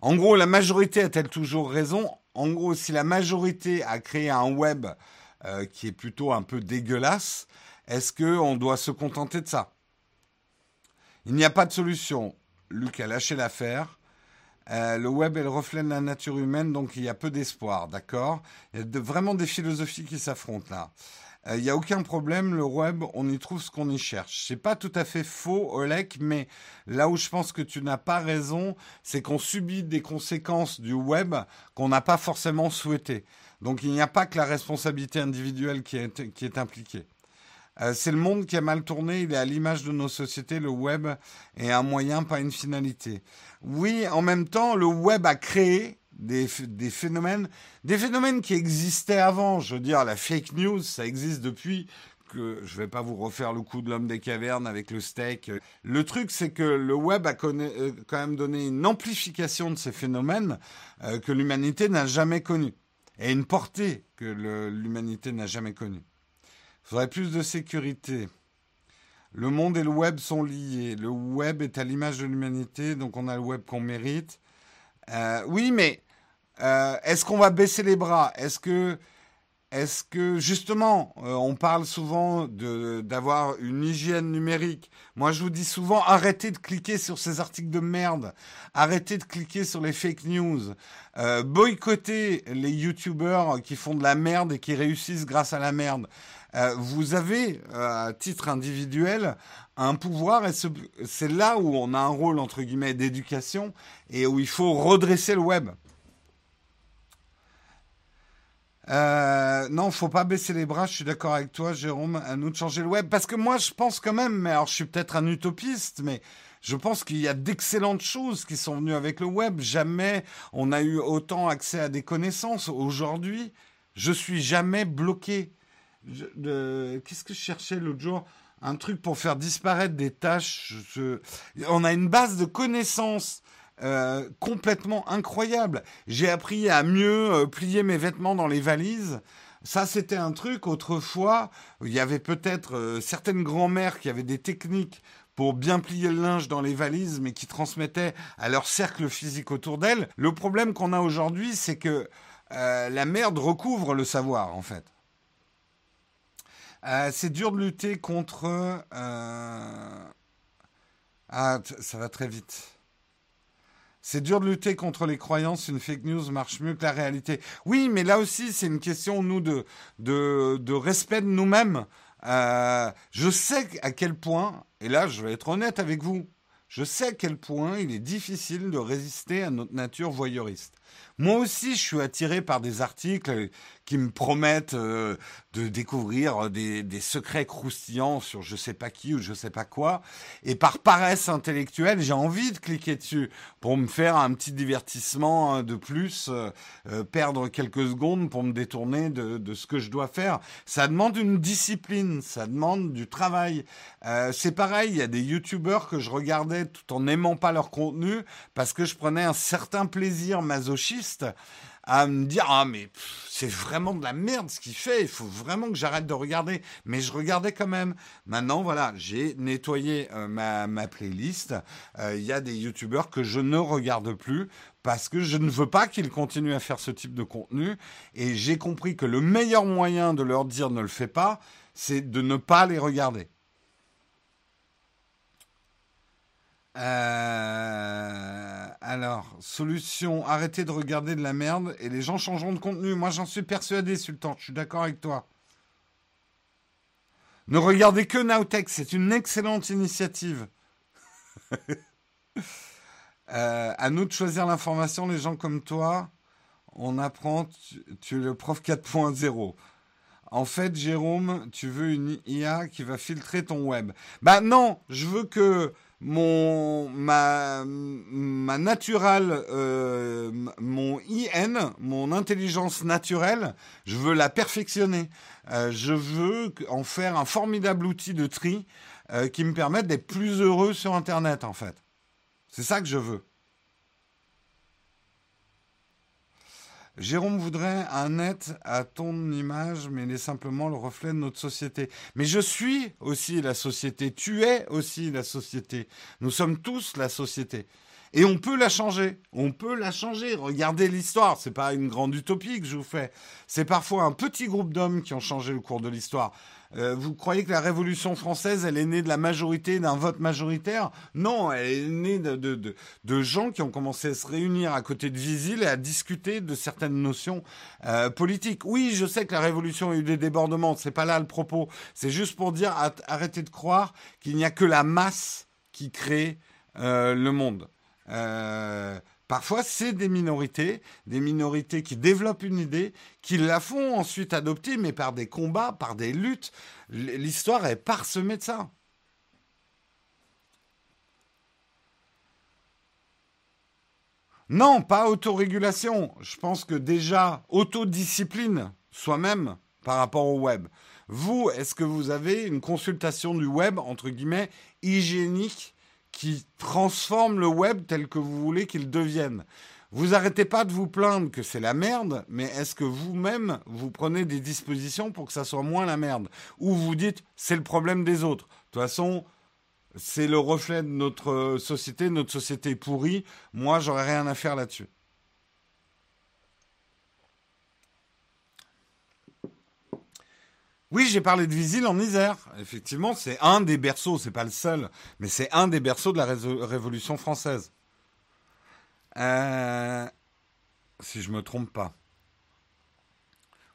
En gros, la majorité a-t-elle toujours raison? En gros, si la majorité a créé un web euh, qui est plutôt un peu dégueulasse, est-ce qu'on doit se contenter de ça? Il n'y a pas de solution. Luc a lâché l'affaire. Euh, le web est le reflet de la nature humaine, donc il y a peu d'espoir, d'accord? Il y a vraiment des philosophies qui s'affrontent là. Euh, il n'y a aucun problème, le web, on y trouve ce qu'on y cherche. C'est pas tout à fait faux, Olek, mais là où je pense que tu n'as pas raison, c'est qu'on subit des conséquences du web qu'on n'a pas forcément souhaitées. Donc il n'y a pas que la responsabilité individuelle qui est impliquée. Euh, c'est le monde qui a mal tourné, il est à l'image de nos sociétés, le web est un moyen, pas une finalité. Oui, en même temps, le web a créé des, phénomènes, des phénomènes qui existaient avant. Je veux dire, la fake news, ça existe depuis que je vais pas vous refaire le coup de l'homme des cavernes avec le steak. Le truc, c'est que le web a euh, quand même donné une amplification de ces phénomènes euh, que l'humanité n'a jamais connue et une portée que l'humanité n'a jamais connue. Faudrait plus de sécurité. Le monde et le web sont liés. Le web est à l'image de l'humanité, donc on a le web qu'on mérite. Euh, oui, mais euh, est-ce qu'on va baisser les bras? Est-ce que, est que justement, euh, on parle souvent d'avoir une hygiène numérique Moi, je vous dis souvent, arrêtez de cliquer sur ces articles de merde. Arrêtez de cliquer sur les fake news. boycottez les youtubeurs qui font de la merde et qui réussissent grâce à la merde. Euh, vous avez, euh, à titre individuel, un pouvoir et c'est là où on a un rôle, entre guillemets, d'éducation et où il faut redresser le web. Euh, non, faut pas baisser les bras. Je suis d'accord avec toi, Jérôme. À nous de changer le web, parce que moi, je pense quand même. Mais alors, je suis peut-être un utopiste, mais je pense qu'il y a d'excellentes choses qui sont venues avec le web. Jamais on a eu autant accès à des connaissances. Aujourd'hui, je suis jamais bloqué. Qu'est-ce que je cherchais l'autre jour? Un truc pour faire disparaître des tâches. On a une base de connaissances euh, complètement incroyable. J'ai appris à mieux euh, plier mes vêtements dans les valises. Ça, c'était un truc autrefois. Il y avait peut-être euh, certaines grand-mères qui avaient des techniques pour bien plier le linge dans les valises, mais qui transmettaient à leur cercle physique autour d'elles. Le problème qu'on a aujourd'hui, c'est que la merde recouvre le savoir, en fait. C'est dur de lutter contre. Ah, ça va très vite. C'est dur de lutter contre les croyances. Une fake news marche mieux que la réalité. Oui, mais là aussi, c'est une question, nous, de, de, respect de nous-mêmes. Euh, je sais à quel point, et là, je vais être honnête avec vous, je sais à quel point il est difficile de résister à notre nature voyeuriste. Moi aussi, je suis attiré par des articles qui me promettent euh, de découvrir des, secrets croustillants sur je sais pas qui ou je sais pas quoi. Et par paresse intellectuelle, j'ai envie de cliquer dessus pour me faire un petit divertissement hein, de plus, euh, euh, perdre quelques secondes pour me détourner de, de, ce que je dois faire. Ça demande une discipline, ça demande du travail. c'est pareil, il y a des youtubeurs que je regardais tout en n'aimant pas leur contenu parce que je prenais un certain plaisir masochiste à me dire ah mais c'est vraiment de la merde ce qu'il fait, il faut vraiment que j'arrête de regarder. Mais je regardais quand même. Maintenant voilà, j'ai nettoyé euh, ma, ma, playlist. Euh, il y a des youtubeurs que je ne regarde plus parce que je ne veux pas qu'ils continuent à faire ce type de contenu. Et j'ai compris que le meilleur moyen de leur dire ne le fais pas, c'est de ne pas les regarder. Euh, alors, solution, arrêtez de regarder de la merde et les gens changeront de contenu. Moi, j'en suis persuadé, Sultan. Je suis d'accord avec toi. Ne regardez que Nowtech, c'est une excellente initiative. euh, à nous de choisir l'information, les gens comme toi. On apprend, tu, es le prof 4.0. En fait, Jérôme, tu veux une IA qui va filtrer ton web. Bah non, je veux que mon ma ma naturelle euh, mon IN mon intelligence naturelle je veux la perfectionner. Euh, je veux en faire un formidable outil de tri euh, qui me permette d'être plus heureux sur internet en fait. C'est ça que je veux Jérôme voudrait un net à ton image, mais il est simplement le reflet de notre société. Mais je suis aussi la société. Tu es aussi la société. Nous sommes tous la société. Et on peut la changer. On peut la changer. Regardez l'histoire. C'est pas une grande utopie que je vous fais. C'est parfois un petit groupe d'hommes qui ont changé le cours de l'histoire. Euh, vous croyez que la Révolution française, elle est née de la majorité, d'un vote majoritaire? Non, elle est née de, de, gens qui ont commencé à se réunir à côté de Visil et à discuter de certaines notions euh, politiques. Oui, je sais que la Révolution a eu des débordements, c'est pas là le propos. C'est juste pour dire, arrêtez de croire qu'il n'y a que la masse qui crée euh, le monde. Euh, Parfois, c'est des minorités, des minorités qui développent une idée, qui la font ensuite adopter, mais par des combats, par des luttes. L'histoire est parsemée de ça. Non, pas autorégulation. Je pense que déjà, autodiscipline soi-même par rapport au web. Vous, est-ce que vous avez une consultation du web, entre guillemets, hygiénique qui transforme le web tel que vous voulez qu'il devienne. Vous arrêtez pas de vous plaindre que c'est la merde, mais est-ce que vous-même, vous prenez des dispositions pour que ça soit moins la merde? Ou vous dites, c'est le problème des autres. De toute façon, c'est le reflet de notre société, notre société pourrie, moi, j'aurais rien à faire là-dessus. Oui, j'ai parlé de Visil en Isère. Effectivement, c'est un des berceaux, c'est pas le seul, mais c'est un des berceaux de la Révolution française. Euh, si je me trompe pas.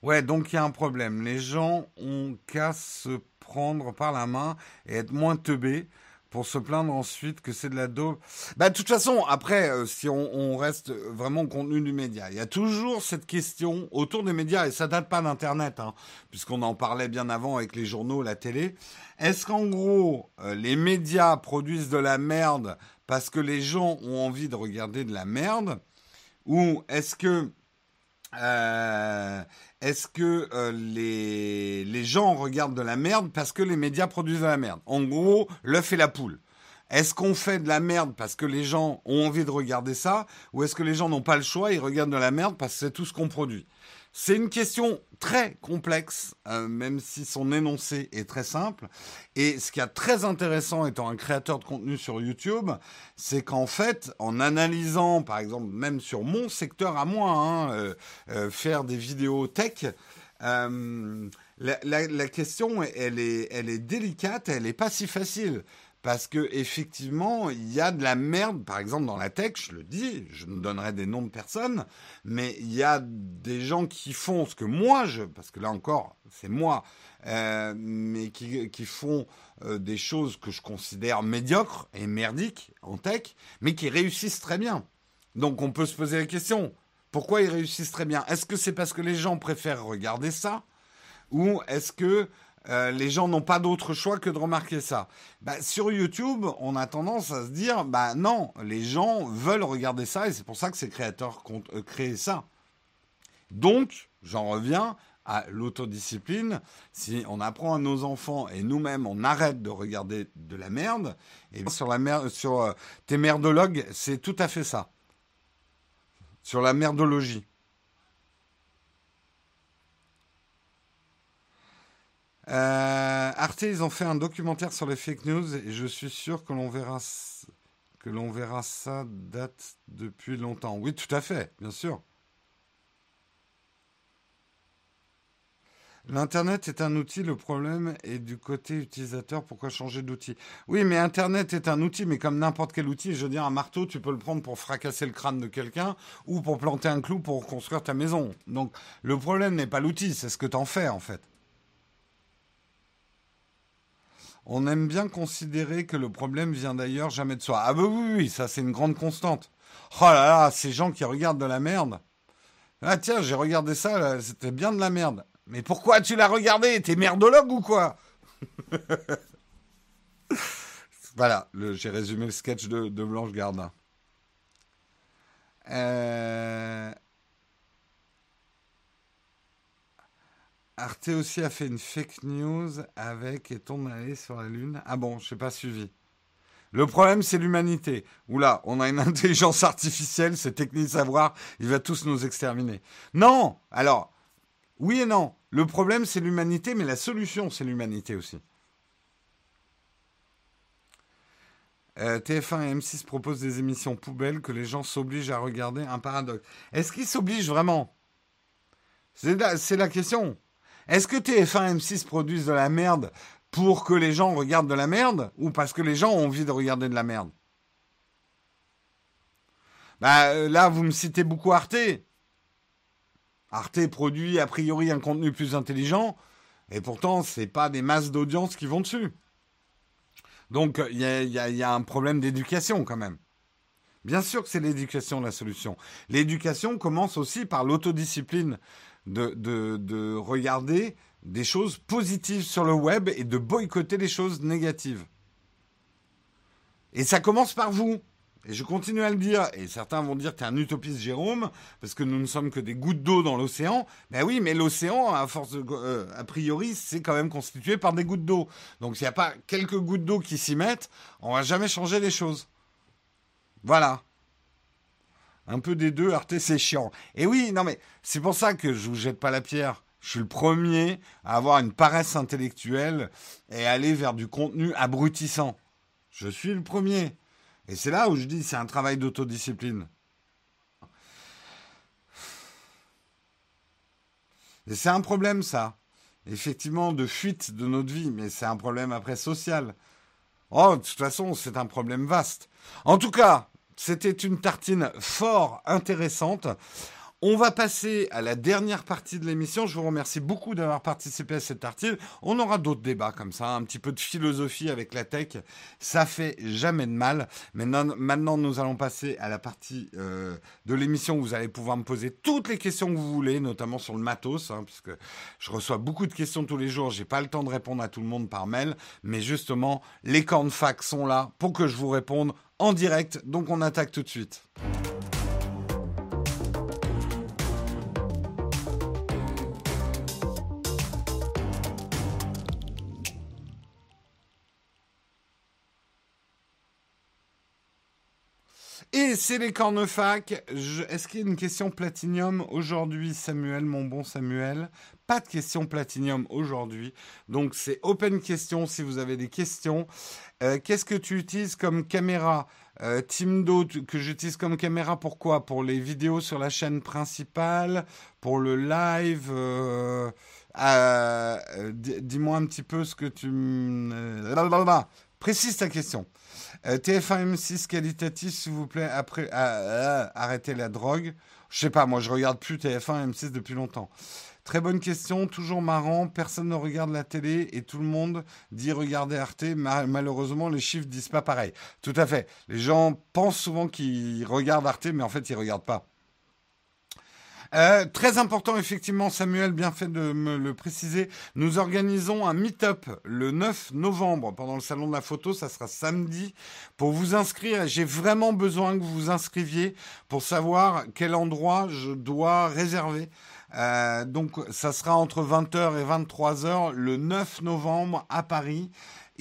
Ouais, donc il y a un problème. Les gens ont qu'à se prendre par la main et être moins teubés pour se plaindre ensuite que c'est de la dope. Bah, de toute façon, après, euh, si on, reste vraiment au contenu du média, il y a toujours cette question autour des médias, et ça date pas d'Internet, hein, puisqu'on en parlait bien avant avec les journaux, la télé. Est-ce qu'en gros, euh, les médias produisent de la merde parce que les gens ont envie de regarder de la merde? Ou est-ce que... Euh, est-ce que les, les gens regardent de la merde parce que les médias produisent de la merde? En gros, l'œuf et la poule. Est-ce qu'on fait de la merde parce que les gens ont envie de regarder ça Ou est-ce que les gens n'ont pas le choix, ils regardent de la merde parce que c'est tout ce qu'on produit? C'est une question très complexe, euh, même si son énoncé est très simple. Et ce qui est très intéressant étant un créateur de contenu sur YouTube, c'est qu'en fait, en analysant, par exemple, même sur mon secteur à moi, hein, euh, euh, faire des vidéos tech, la, la, question, elle est, elle est délicate, elle n'est pas si facile parce que effectivement, il y a de la merde, par exemple dans la tech, je le dis, je ne donnerai des noms de personnes, mais il y a des gens qui font ce que moi je, parce que là encore, c'est moi, euh, mais qui, font euh, des choses que je considère médiocres et merdiques en tech, mais qui réussissent très bien. Donc on peut se poser la question, pourquoi ils réussissent très bien? Est-ce que c'est parce que les gens préfèrent regarder ça? Ou est-ce que euh, les gens n'ont pas d'autre choix que de remarquer ça. Bah, sur YouTube, on a tendance à se dire, bah non, les gens veulent regarder ça et c'est pour ça que ces créateurs ont euh, créé ça. Donc, j'en reviens à l'autodiscipline. Si on apprend à nos enfants et nous-mêmes on arrête de regarder de la merde, et sur la mer sur euh, tes merdologues, c'est tout à fait ça. Sur la merdologie. Euh, Arte, ils ont fait un documentaire sur les fake news et je suis sûr que l'on verra que l'on verra ça date depuis longtemps. Oui, tout à fait, bien sûr. L'Internet est un outil, le problème est du côté utilisateur, pourquoi changer d'outil? Oui, mais Internet est un outil, mais comme n'importe quel outil, je veux dire, un marteau, tu peux le prendre pour fracasser le crâne de quelqu'un ou pour planter un clou pour construire ta maison. Donc le problème n'est pas l'outil, c'est ce que tu en fais en fait. On aime bien considérer que le problème vient d'ailleurs, jamais de soi. Ah bah oui, oui, ça c'est une grande constante. Oh là là, ces gens qui regardent de la merde. Ah tiens, j'ai regardé ça, c'était bien de la merde. Mais pourquoi tu l'as regardé? T'es merdologue ou quoi? Voilà, j'ai résumé le sketch de, de Blanche Gardin. Euh... Arte aussi a fait une fake news avec Est-on allé sur la Lune Ah bon, je n'ai pas suivi. Le problème, c'est l'humanité. Oula, on a une intelligence artificielle, c'est technique savoir, il va tous nous exterminer. Non Alors, oui et non. Le problème, c'est l'humanité, mais la solution, c'est l'humanité aussi. Euh, TF1 et M6 proposent des émissions poubelles que les gens s'obligent à regarder. Un paradoxe. Est-ce qu'ils s'obligent vraiment? C'est la question. Est-ce que TF1 M6 produisent de la merde pour que les gens regardent de la merde ou parce que les gens ont envie de regarder de la merde? Bah euh, là, vous me citez beaucoup Arte. Arte produit a priori un contenu plus intelligent et pourtant c'est pas des masses d'audience qui vont dessus. Donc il y a, un problème d'éducation quand même. Bien sûr que c'est l'éducation la solution. L'éducation commence aussi par l'autodiscipline de, regarder des choses positives sur le web et de boycotter les choses négatives. Et ça commence par vous. Et je continue à le dire, et certains vont dire tu es un utopiste Jérôme, parce que nous ne sommes que des gouttes d'eau dans l'océan. Ben oui, mais l'océan, à force euh, a priori, c'est quand même constitué par des gouttes d'eau. Donc s'il n'y a pas quelques gouttes d'eau qui s'y mettent, on va jamais changer les choses. Voilà. Un peu des deux, Arte, c'est chiant. Et oui, non mais c'est pour ça que je vous jette pas la pierre. Je suis le premier à avoir une paresse intellectuelle et aller vers du contenu abrutissant. Je suis le premier. Et c'est là où je dis c'est un travail d'autodiscipline. Et c'est un problème ça. Effectivement, de fuite de notre vie, mais c'est un problème après social. Oh, de toute façon, c'est un problème vaste. En tout cas, c'était une tartine fort intéressante. On va passer à la dernière partie de l'émission. Je vous remercie beaucoup d'avoir participé à cette partie. On aura d'autres débats comme ça, un petit peu de philosophie avec la tech. Ça fait jamais de mal. Maintenant, maintenant nous allons passer à la partie euh, de l'émission où vous allez pouvoir me poser toutes les questions que vous voulez, notamment sur le matos, hein, puisque je reçois beaucoup de questions tous les jours. J'ai pas le temps de répondre à tout le monde par mail, mais justement, les cornes fac sont là pour que je vous réponde en direct. Donc on attaque tout de suite. Et c'est les cornefac. Est-ce qu'il y a une question platinium aujourd'hui, Samuel, mon bon Samuel? Pas de question platinium aujourd'hui. Donc c'est open question si vous avez des questions. Euh, qu'est-ce que tu utilises comme caméra? Euh, Timdo que j'utilise comme caméra pourquoi? Pour les vidéos sur la chaîne principale Pour le live euh, Dis-moi un petit peu ce que tu... Précise ta question. Euh, TF1 M6 qualitatif, s'il vous plaît, après, ah, ah, arrêtez la drogue. Je sais pas, moi je regarde plus TF1 M6 depuis longtemps. Très bonne question, toujours marrant. Personne ne regarde la télé et tout le monde dit regarder Arte. malheureusement, les chiffres disent pas pareil. Tout à fait. Les gens pensent souvent qu'ils regardent Arte, mais en fait, ils regardent pas. Euh, très important, effectivement, Samuel, bien fait de me le préciser. Nous organisons un meet-up le 9 novembre pendant le salon de la photo. Ça sera samedi. Pour vous inscrire, j'ai vraiment besoin que vous vous inscriviez pour savoir quel endroit je dois réserver. Euh, donc, ça sera entre 20h et 23h le 9 novembre à Paris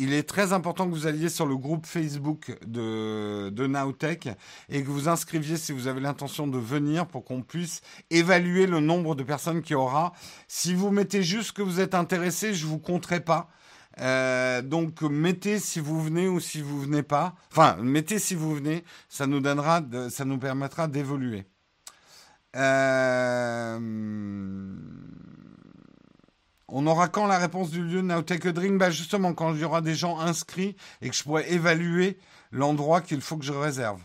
il est très important que vous alliez sur le groupe Facebook de, de Nowtech et que vous inscriviez si vous avez l'intention de venir pour qu'on puisse évaluer le nombre de personnes qu'il y aura. Si vous mettez juste que vous êtes intéressé, je vous compterai pas. Euh, donc mettez si vous venez ou si vous venez pas. Enfin, mettez si vous venez, ça nous donnera, ça nous permettra d'évoluer. Euh... On aura quand la réponse du lieu Now Take a Drink bah Justement, quand il y aura des gens inscrits et que je pourrai évaluer l'endroit qu'il faut que je réserve.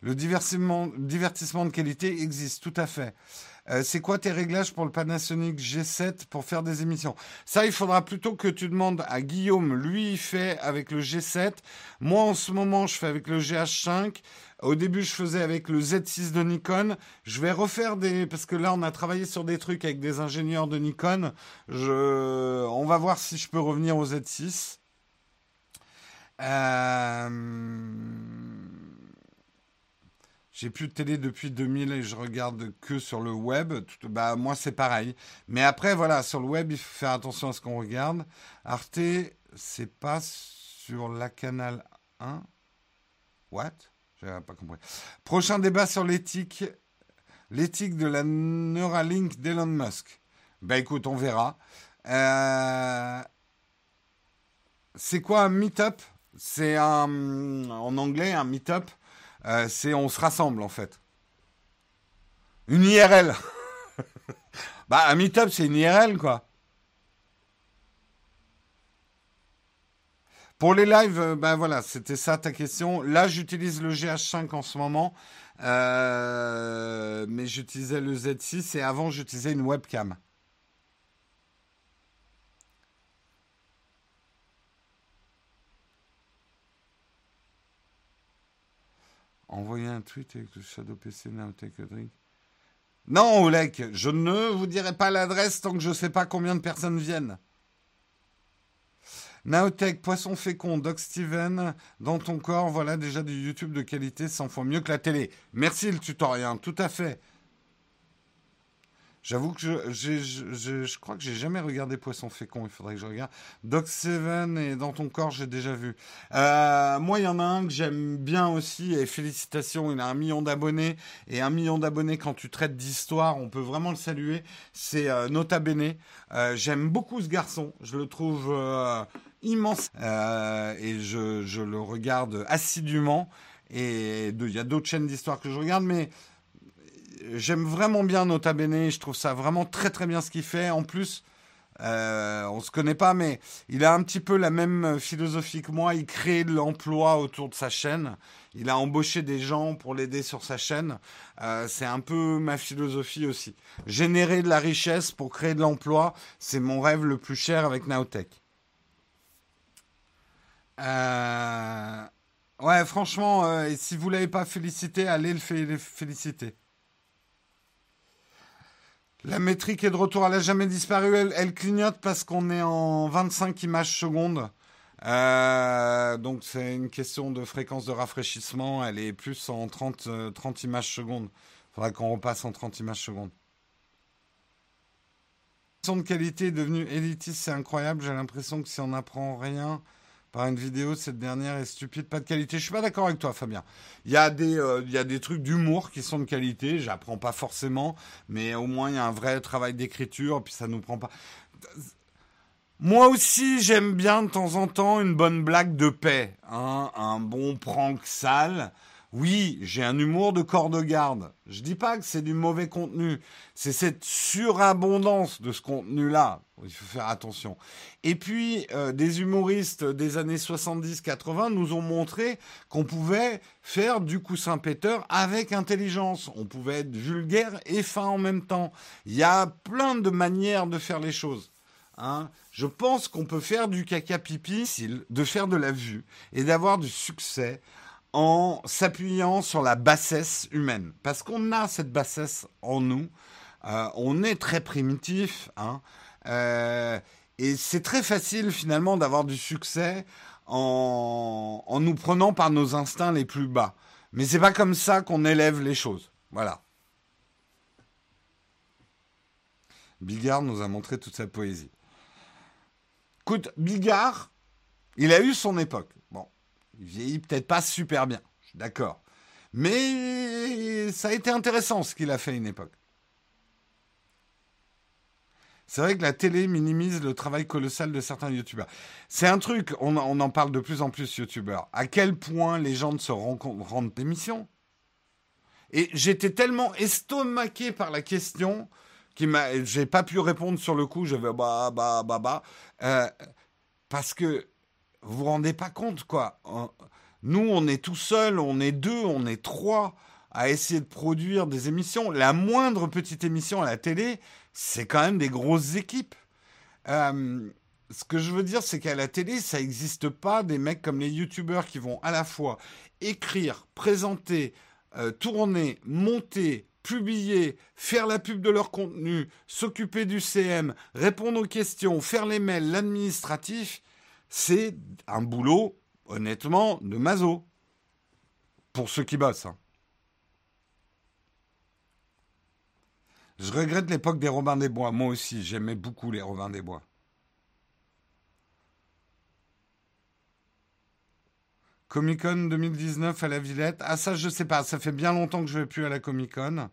Le divertissement, divertissement de qualité existe, tout à fait. Euh, c'est quoi tes réglages pour le Panasonic G7 pour faire des émissions? Ça, il faudra plutôt que tu demandes à Guillaume. Lui, il fait avec le G7. Moi, en ce moment, je fais avec le GH5. Au début, je faisais avec le Z6 de Nikon. Je vais refaire des... Parce que là, on a travaillé sur des trucs avec des ingénieurs de Nikon. On va voir si je peux revenir au Z6. Euh... J'ai plus de télé depuis 2000 et je regarde que sur le web. bah, moi, c'est pareil. Mais après, voilà, sur le web, il faut faire attention à ce qu'on regarde. Arte, c'est pas sur la canal 1. What? N'ai pas compris. Prochain débat sur l'éthique. L'éthique de la Neuralink d'Elon Musk. Ben écoute, on verra. Euh, c'est quoi un meet-up? C'est un, en anglais, un meet-up? Euh, c'est on se rassemble en fait. Une IRL. bah un meet-up, c'est une IRL quoi. Pour les lives, ben voilà, c'était ça ta question. Là, j'utilise le GH5 en ce moment, euh, mais j'utilisais le Z6 et avant, j'utilisais une webcam. Envoyer un tweet avec le Shadow PC Drink. Non, Oleg, je ne vous dirai pas l'adresse tant que je ne sais pas combien de personnes viennent. Naotech, Poisson Fécond, Doc Steven, dans ton corps, voilà déjà du YouTube de qualité 100 fois mieux que la télé. Merci le tutoriel, tout à fait. J'avoue que je, je, je, crois que j'ai jamais regardé Poisson fécond, il faudrait que je regarde. Doc Seven et Dans ton corps, j'ai déjà vu. Euh, moi, il y en a un que j'aime bien aussi, et félicitations, il a un million d'abonnés. Et un million d'abonnés, quand tu traites d'histoire, on peut vraiment le saluer. C'est euh, Nota Bene. Euh, j'aime beaucoup ce garçon, je le trouve immense. et je, je, le regarde assidûment. Et il y a d'autres chaînes d'histoire que je regarde, mais j'aime vraiment bien Nota Bene. Je trouve ça vraiment très très bien ce qu'il fait. En plus, Euh, on se connaît pas, mais il a un petit peu la même philosophie que moi. Il crée de l'emploi autour de sa chaîne. Il a embauché des gens pour l'aider sur sa chaîne. Euh, c'est un peu ma philosophie aussi. Générer de la richesse pour créer de l'emploi, c'est mon rêve le plus cher avec Naotech. Euh, ouais, franchement, euh, si vous l'avez pas félicité, allez le féliciter. La métrique est de retour, elle n'a jamais disparu, elle, clignote parce qu'on est en 25 images secondes. Euh, donc c'est une question de fréquence de rafraîchissement, elle est plus en 30, 30 images secondes. Il faudra qu'on repasse en 30 images secondes. Son de qualité est devenue élitiste, c'est incroyable, j'ai l'impression que si on n'apprend rien, par une vidéo, cette dernière est stupide, pas de qualité. Je suis pas d'accord avec toi, Fabien. Il y a des, euh, il y a des trucs d'humour qui sont de qualité. J'apprends pas forcément, mais au moins il y a un vrai travail d'écriture. Puis ça nous prend pas. Moi aussi, j'aime bien de temps en temps une bonne blague de paix, hein, un bon prank sale. Oui, j'ai un humour de corps de garde. Je dis pas que c'est du mauvais contenu. C'est cette surabondance de ce contenu-là. Il faut faire attention. Et puis, euh, des humoristes des années 70-80 nous ont montré qu'on pouvait faire du coussin péteur avec intelligence. On pouvait être vulgaire et fin en même temps. Il y a plein de manières de faire les choses. Hein. Je pense qu'on peut faire du caca pipi, de faire de la vue et d'avoir du succès en s'appuyant sur la bassesse humaine. Parce qu'on a cette bassesse en nous. Euh, on est très primitif. Hein, euh, et c'est très facile finalement d'avoir du succès en, nous prenant par nos instincts les plus bas. Mais c'est pas comme ça qu'on élève les choses. Voilà. Bigard nous a montré toute sa poésie. Écoute, Bigard, il a eu son époque. Il vieillit peut-être pas super bien, d'accord. Mais ça a été intéressant ce qu'il a fait à une époque. C'est vrai que la télé minimise le travail colossal de certains youtubeurs. C'est un truc, on, en parle de plus en plus, youtubeurs. À quel point les gens ne se rendent d'émission Et j'étais tellement estomaqué par la question que m'a, j'ai pas pu répondre sur le coup. Je vais bah bah bah bah euh, parce que vous vous rendez pas compte, quoi. Nous, on est tout seul, on est deux, on est trois à essayer de produire des émissions. La moindre petite émission à la télé, c'est quand même des grosses équipes. Euh, ce que je veux dire, c'est qu'à la télé, ça n'existe pas des mecs comme les youtubeurs qui vont à la fois écrire, présenter, euh, tourner, monter, publier, faire la pub de leur contenu, s'occuper du CM, répondre aux questions, faire les mails, l'administratif c'est un boulot, honnêtement, de mazo. Pour ceux qui bossent. Hein. Je regrette l'époque des Robins des Bois. Moi aussi, j'aimais beaucoup les Robins des Bois. Comic Con 2019 à la Villette. Ah ça je sais pas, ça fait bien longtemps que je vais plus à la Comic Con.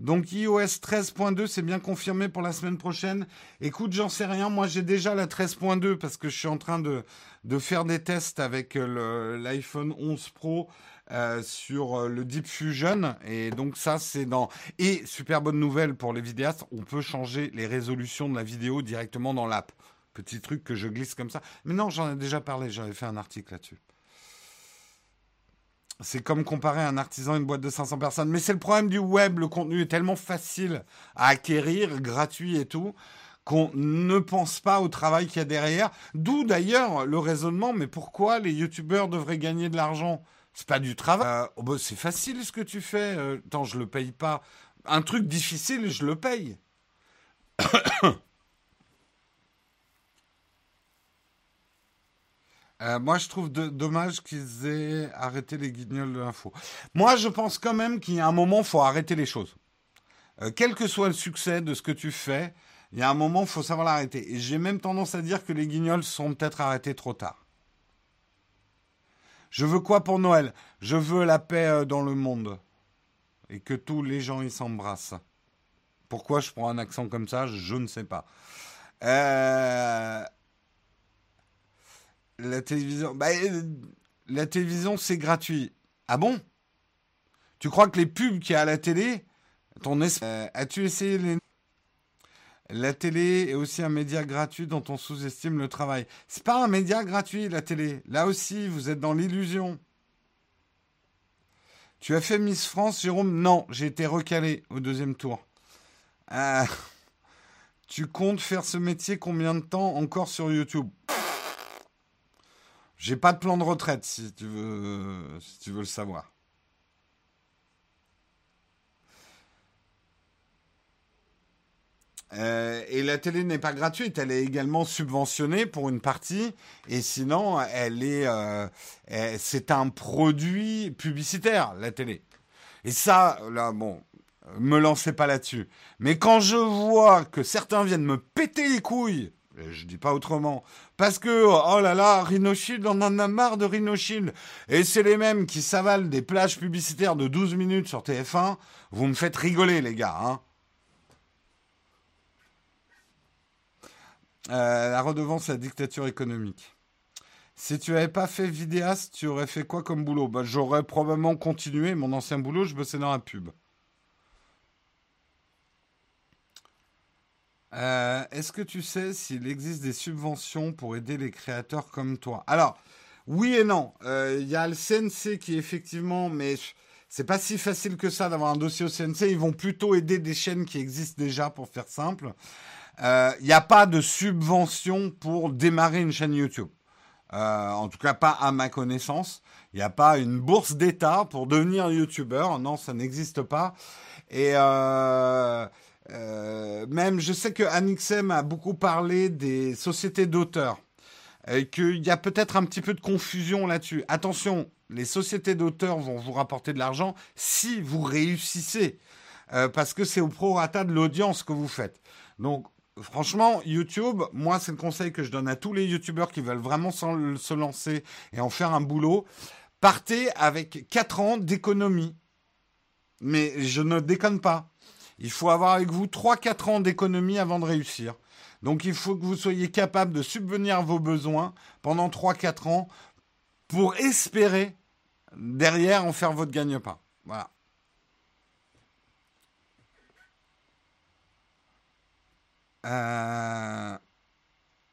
Donc iOS 13.2, c'est bien confirmé pour la semaine prochaine. Écoute, j'en sais rien. Moi, j'ai déjà la 13.2 parce que je suis en train de, de faire des tests avec l'iPhone 11 Pro euh, sur euh, le Deep Fusion. Et donc ça, c'est dans... Et super bonne nouvelle pour les vidéastes, on peut changer les résolutions de la vidéo directement dans l'app. Petit truc que je glisse comme ça. Mais non, j'en ai déjà parlé, j'avais fait un article là-dessus. C'est comme comparer un artisan à une boîte de 500 personnes. Mais c'est le problème du web. Le contenu est tellement facile à acquérir, gratuit et tout, qu'on ne pense pas au travail qu'il y a derrière. D'où d'ailleurs le raisonnement, mais pourquoi les youtubeurs devraient gagner de l'argent? C'est pas du travail. Euh, oh, bah, c'est facile ce que tu fais. Euh, attends, je le paye pas. Un truc difficile, je le paye. Euh, moi, je trouve dommage qu'ils aient arrêté les guignols de l'info. Moi, je pense quand même qu'il y a un moment, faut arrêter les choses. Euh, quel que soit le succès de ce que tu fais, il y a un moment, il faut savoir l'arrêter. Et j'ai même tendance à dire que les guignols sont peut-être arrêtés trop tard. Je veux quoi pour Noël? Je veux la paix euh, dans le monde. Et que tous les gens y s'embrassent. Pourquoi je prends un accent comme ça? Je ne sais pas. Euh, la télévision. Bah, euh, la télévision, c'est gratuit. Ah bon? Tu crois que les pubs qu'il y a à la télé, ton euh, as-tu essayé les... La télé est aussi un média gratuit dont on sous-estime le travail. C'est pas un média gratuit, la télé. Là aussi, vous êtes dans l'illusion. Tu as fait Miss France, Jérôme? Non, j'ai été recalé au deuxième tour. Euh, tu comptes faire ce métier combien de temps encore sur YouTube? J'ai pas de plan de retraite, si tu veux, si tu veux le savoir. Euh, et la télé n'est pas gratuite, elle est également subventionnée pour une partie, et sinon, elle est, euh, c'est un produit publicitaire, la télé. Et ça, là, bon, me lancez pas là-dessus. Mais quand je vois que certains viennent me péter les couilles, je dis pas autrement, parce que, oh là là, Rhinoshield, on en a marre de Rhinoshield, et c'est les mêmes qui s'avalent des plages publicitaires de 12 minutes sur TF1, vous me faites rigoler, les gars, hein. Euh, la redevance, la dictature économique. Si tu n'avais pas fait vidéaste, tu aurais fait quoi comme boulot? Bah, J'aurais probablement continué mon ancien boulot, je bossais dans la pub. Euh, est-ce que tu sais s'il existe des subventions pour aider les créateurs comme toi? Alors, oui et non. Euh, il y a le CNC qui effectivement, mais c'est pas si facile que ça d'avoir un dossier au CNC. Ils vont plutôt aider des chaînes qui existent déjà, pour faire simple. Il euh, n'y a pas de subvention pour démarrer une chaîne YouTube. En tout cas, pas à ma connaissance. Il n'y a pas une bourse d'État pour devenir YouTuber. Non, ça n'existe pas. Et même, je sais que Anixem a beaucoup parlé des sociétés d'auteurs. Et qu'il y a peut-être un petit peu de confusion là-dessus. Attention, les sociétés d'auteurs vont vous rapporter de l'argent si vous réussissez. parce que c'est au prorata de l'audience que vous faites. Donc, franchement, YouTube, moi, c'est le conseil que je donne à tous les YouTubeurs qui veulent vraiment se lancer et en faire un boulot. Partez avec 4 ans d'économie. Mais je ne déconne pas. Il faut avoir avec vous 3-4 ans d'économie avant de réussir. Donc il faut que vous soyez capable de subvenir à vos besoins pendant 3-4 ans pour espérer derrière en faire votre gagne-pain. Voilà. Euh,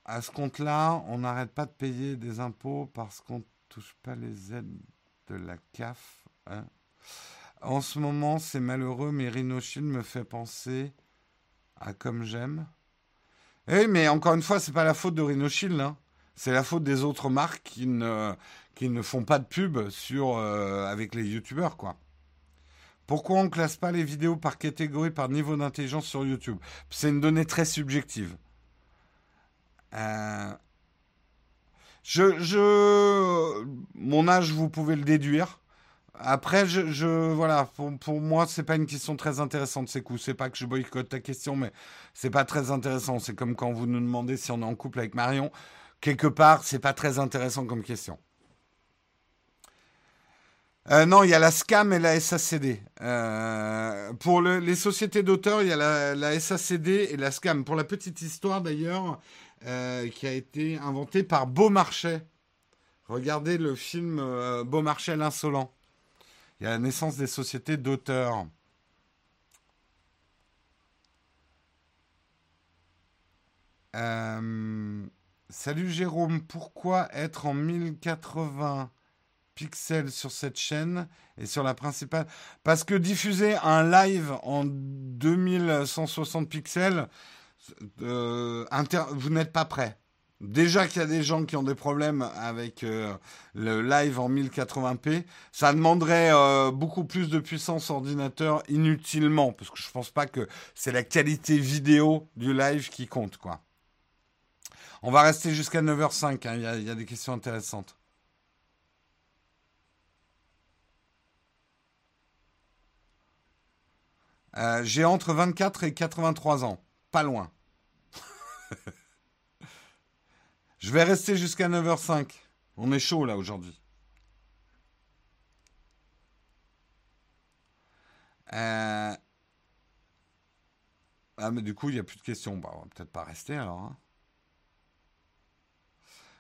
à ce compte-là, on n'arrête pas de payer des impôts parce qu'on ne touche pas les aides de la CAF. Hein. En ce moment, c'est malheureux, mais Rhinoshield me fait penser à comme j'aime. Eh, mais encore une fois, c'est pas la faute de Rhinoshield. Hein. C'est la faute des autres marques qui ne, qui ne font pas de pub sur, euh, avec les youtubeurs, quoi. Pourquoi on ne classe pas les vidéos par catégorie, par niveau d'intelligence sur YouTube? C'est une donnée très subjective. Euh, je, je, mon âge, vous pouvez le déduire. Après, je, voilà, pour, pour moi, c'est pas une question très intéressante. C'est cool. C'est pas que je boycotte ta question, mais c'est pas très intéressant. C'est comme quand vous nous demandez si on est en couple avec Marion. Quelque part, c'est pas très intéressant comme question. Euh, non, il y a la SCAM et la SACD. Euh, pour les sociétés d'auteurs, il y a la, SACD et la SCAM. Pour la petite histoire d'ailleurs, euh, qui a été inventée par Beaumarchais. Regardez le film Beaumarchais l'insolent. Il y a la naissance des sociétés d'auteurs. salut Jérôme, pourquoi être en 1080 pixels sur cette chaîne et sur la principale? Parce que diffuser un live en 2160 pixels, euh, vous n'êtes pas prêt. Déjà qu'il y a des gens qui ont des problèmes avec euh, le live en 1080p, ça demanderait euh, beaucoup plus de puissance ordinateur inutilement, parce que je pense pas que c'est la qualité vidéo du live qui compte, quoi. On va rester jusqu'à 9h05, hein. il y a des questions intéressantes. Euh, j'ai entre 24 et 83 ans. Pas loin. Je vais rester jusqu'à 9h05. On est chaud là aujourd'hui. Euh, ah mais du coup il n'y a plus de questions. Bah, on va peut-être pas rester alors. Hein.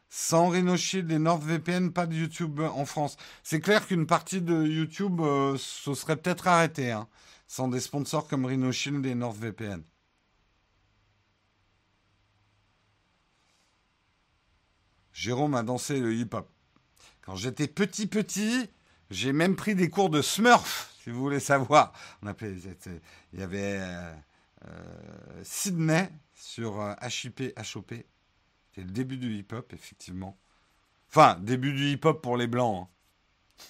Sans RhinoShield et NordVPN, pas de YouTube en France. C'est clair qu'une partie de YouTube euh, se serait peut-être arrêtée, hein, sans des sponsors comme RhinoShield et NordVPN. Jérôme a dansé le hip-hop. Quand j'étais petit petit, j'ai même pris des cours de Smurf, si vous voulez savoir. Il y avait euh, euh, Sydney sur HIP, euh, HOP. C'était le début du hip-hop, effectivement. Enfin, début du hip-hop pour les blancs. Hein.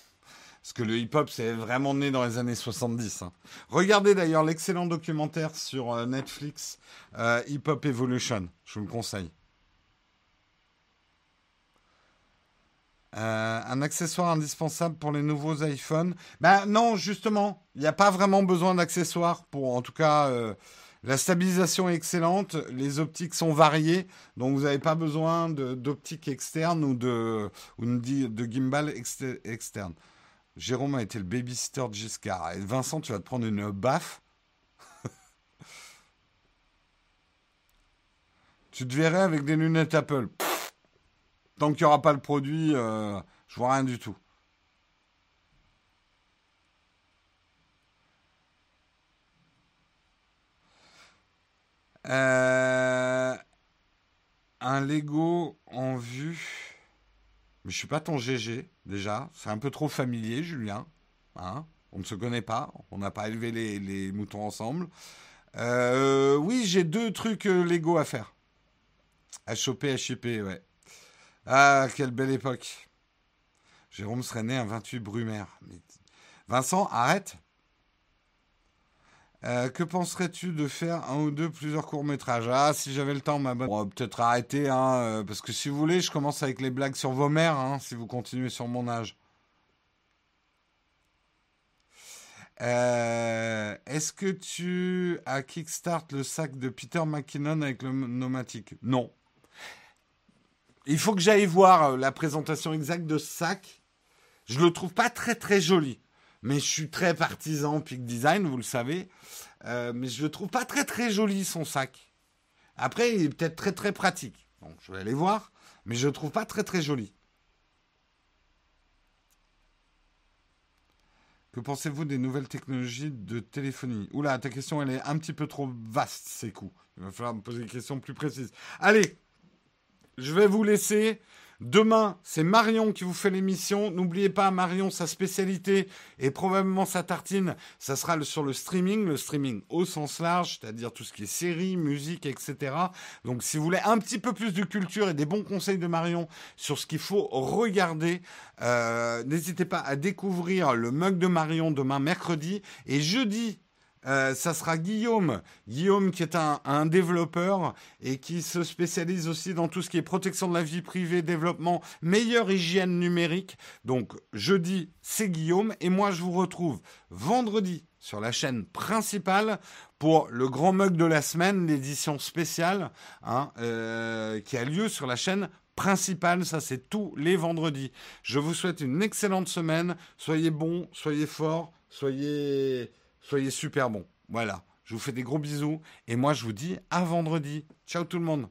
Parce que le hip-hop, c'est vraiment né dans les années 70. Hein. Regardez d'ailleurs l'excellent documentaire sur Netflix, Hip Hop Evolution. Je vous le conseille. Euh, un accessoire indispensable pour les nouveaux iPhones Ben non, justement, il n'y a pas vraiment besoin d'accessoires pour, en tout cas, euh, la stabilisation est excellente, les optiques sont variées, donc vous n'avez pas besoin d'optique externe ou de, ou de, gimbal externe. Jérôme a été le babysitter de Giscard. Et Vincent, tu vas te prendre une baffe. tu te verrais avec des lunettes Apple. Tant qu'il n'y aura pas le produit, euh, je vois rien du tout. Euh, un Lego en vue. Mais je suis pas ton GG, déjà. C'est un peu trop familier, Julien. Hein on ne se connaît pas. On n'a pas élevé les, moutons ensemble. Euh, oui, j'ai deux trucs Lego à faire. À choper, ouais. Ah, quelle belle époque. Jérôme serait né un 28 Brumaire. Vincent, arrête. Euh, que penserais-tu de faire un ou deux plusieurs courts-métrages? Ah, si j'avais le temps, ma bonne. peut-être arrêter, hein, euh, parce que si vous voulez, je commence avec les blagues sur vos mères, hein, si vous continuez sur mon âge. Euh, est-ce que tu as kickstart le sac de Peter McKinnon avec le pneumatique? Non. Il faut que j'aille voir euh, la présentation exacte de ce sac. Je le trouve pas très très joli, mais je suis très partisan Peak Design, vous le savez. Euh, mais je le trouve pas très très joli son sac. Après, il est peut-être très très pratique. Donc je vais aller voir, mais je le trouve pas très très joli. Que pensez-vous des nouvelles technologies de téléphonie? Oula, ta question elle est un petit peu trop vaste, c'est coup. Il va falloir me poser des questions plus précises. Allez, je vais vous laisser. Demain, c'est Marion qui vous fait l'émission. N'oubliez pas, Marion, sa spécialité et probablement sa tartine, ça sera sur le streaming, le streaming au sens large, c'est-à-dire tout ce qui est séries, musique, etc. Donc, si vous voulez un petit peu plus de culture et des bons conseils de Marion sur ce qu'il faut regarder, euh, n'hésitez pas à découvrir le mug de Marion demain mercredi et jeudi. Euh, ça sera Guillaume. Guillaume qui est un, développeur et qui se spécialise aussi dans tout ce qui est protection de la vie privée, développement, meilleure hygiène numérique. Donc jeudi, c'est Guillaume et moi je vous retrouve vendredi sur la chaîne principale pour le grand mug de la semaine, l'édition spéciale hein, euh, qui a lieu sur la chaîne principale. Ça c'est tous les vendredis. Je vous souhaite une excellente semaine. Soyez bons, soyez forts, soyez Soyez super bons. Voilà. Je vous fais des gros bisous. Et moi, je vous dis à vendredi. Ciao tout le monde.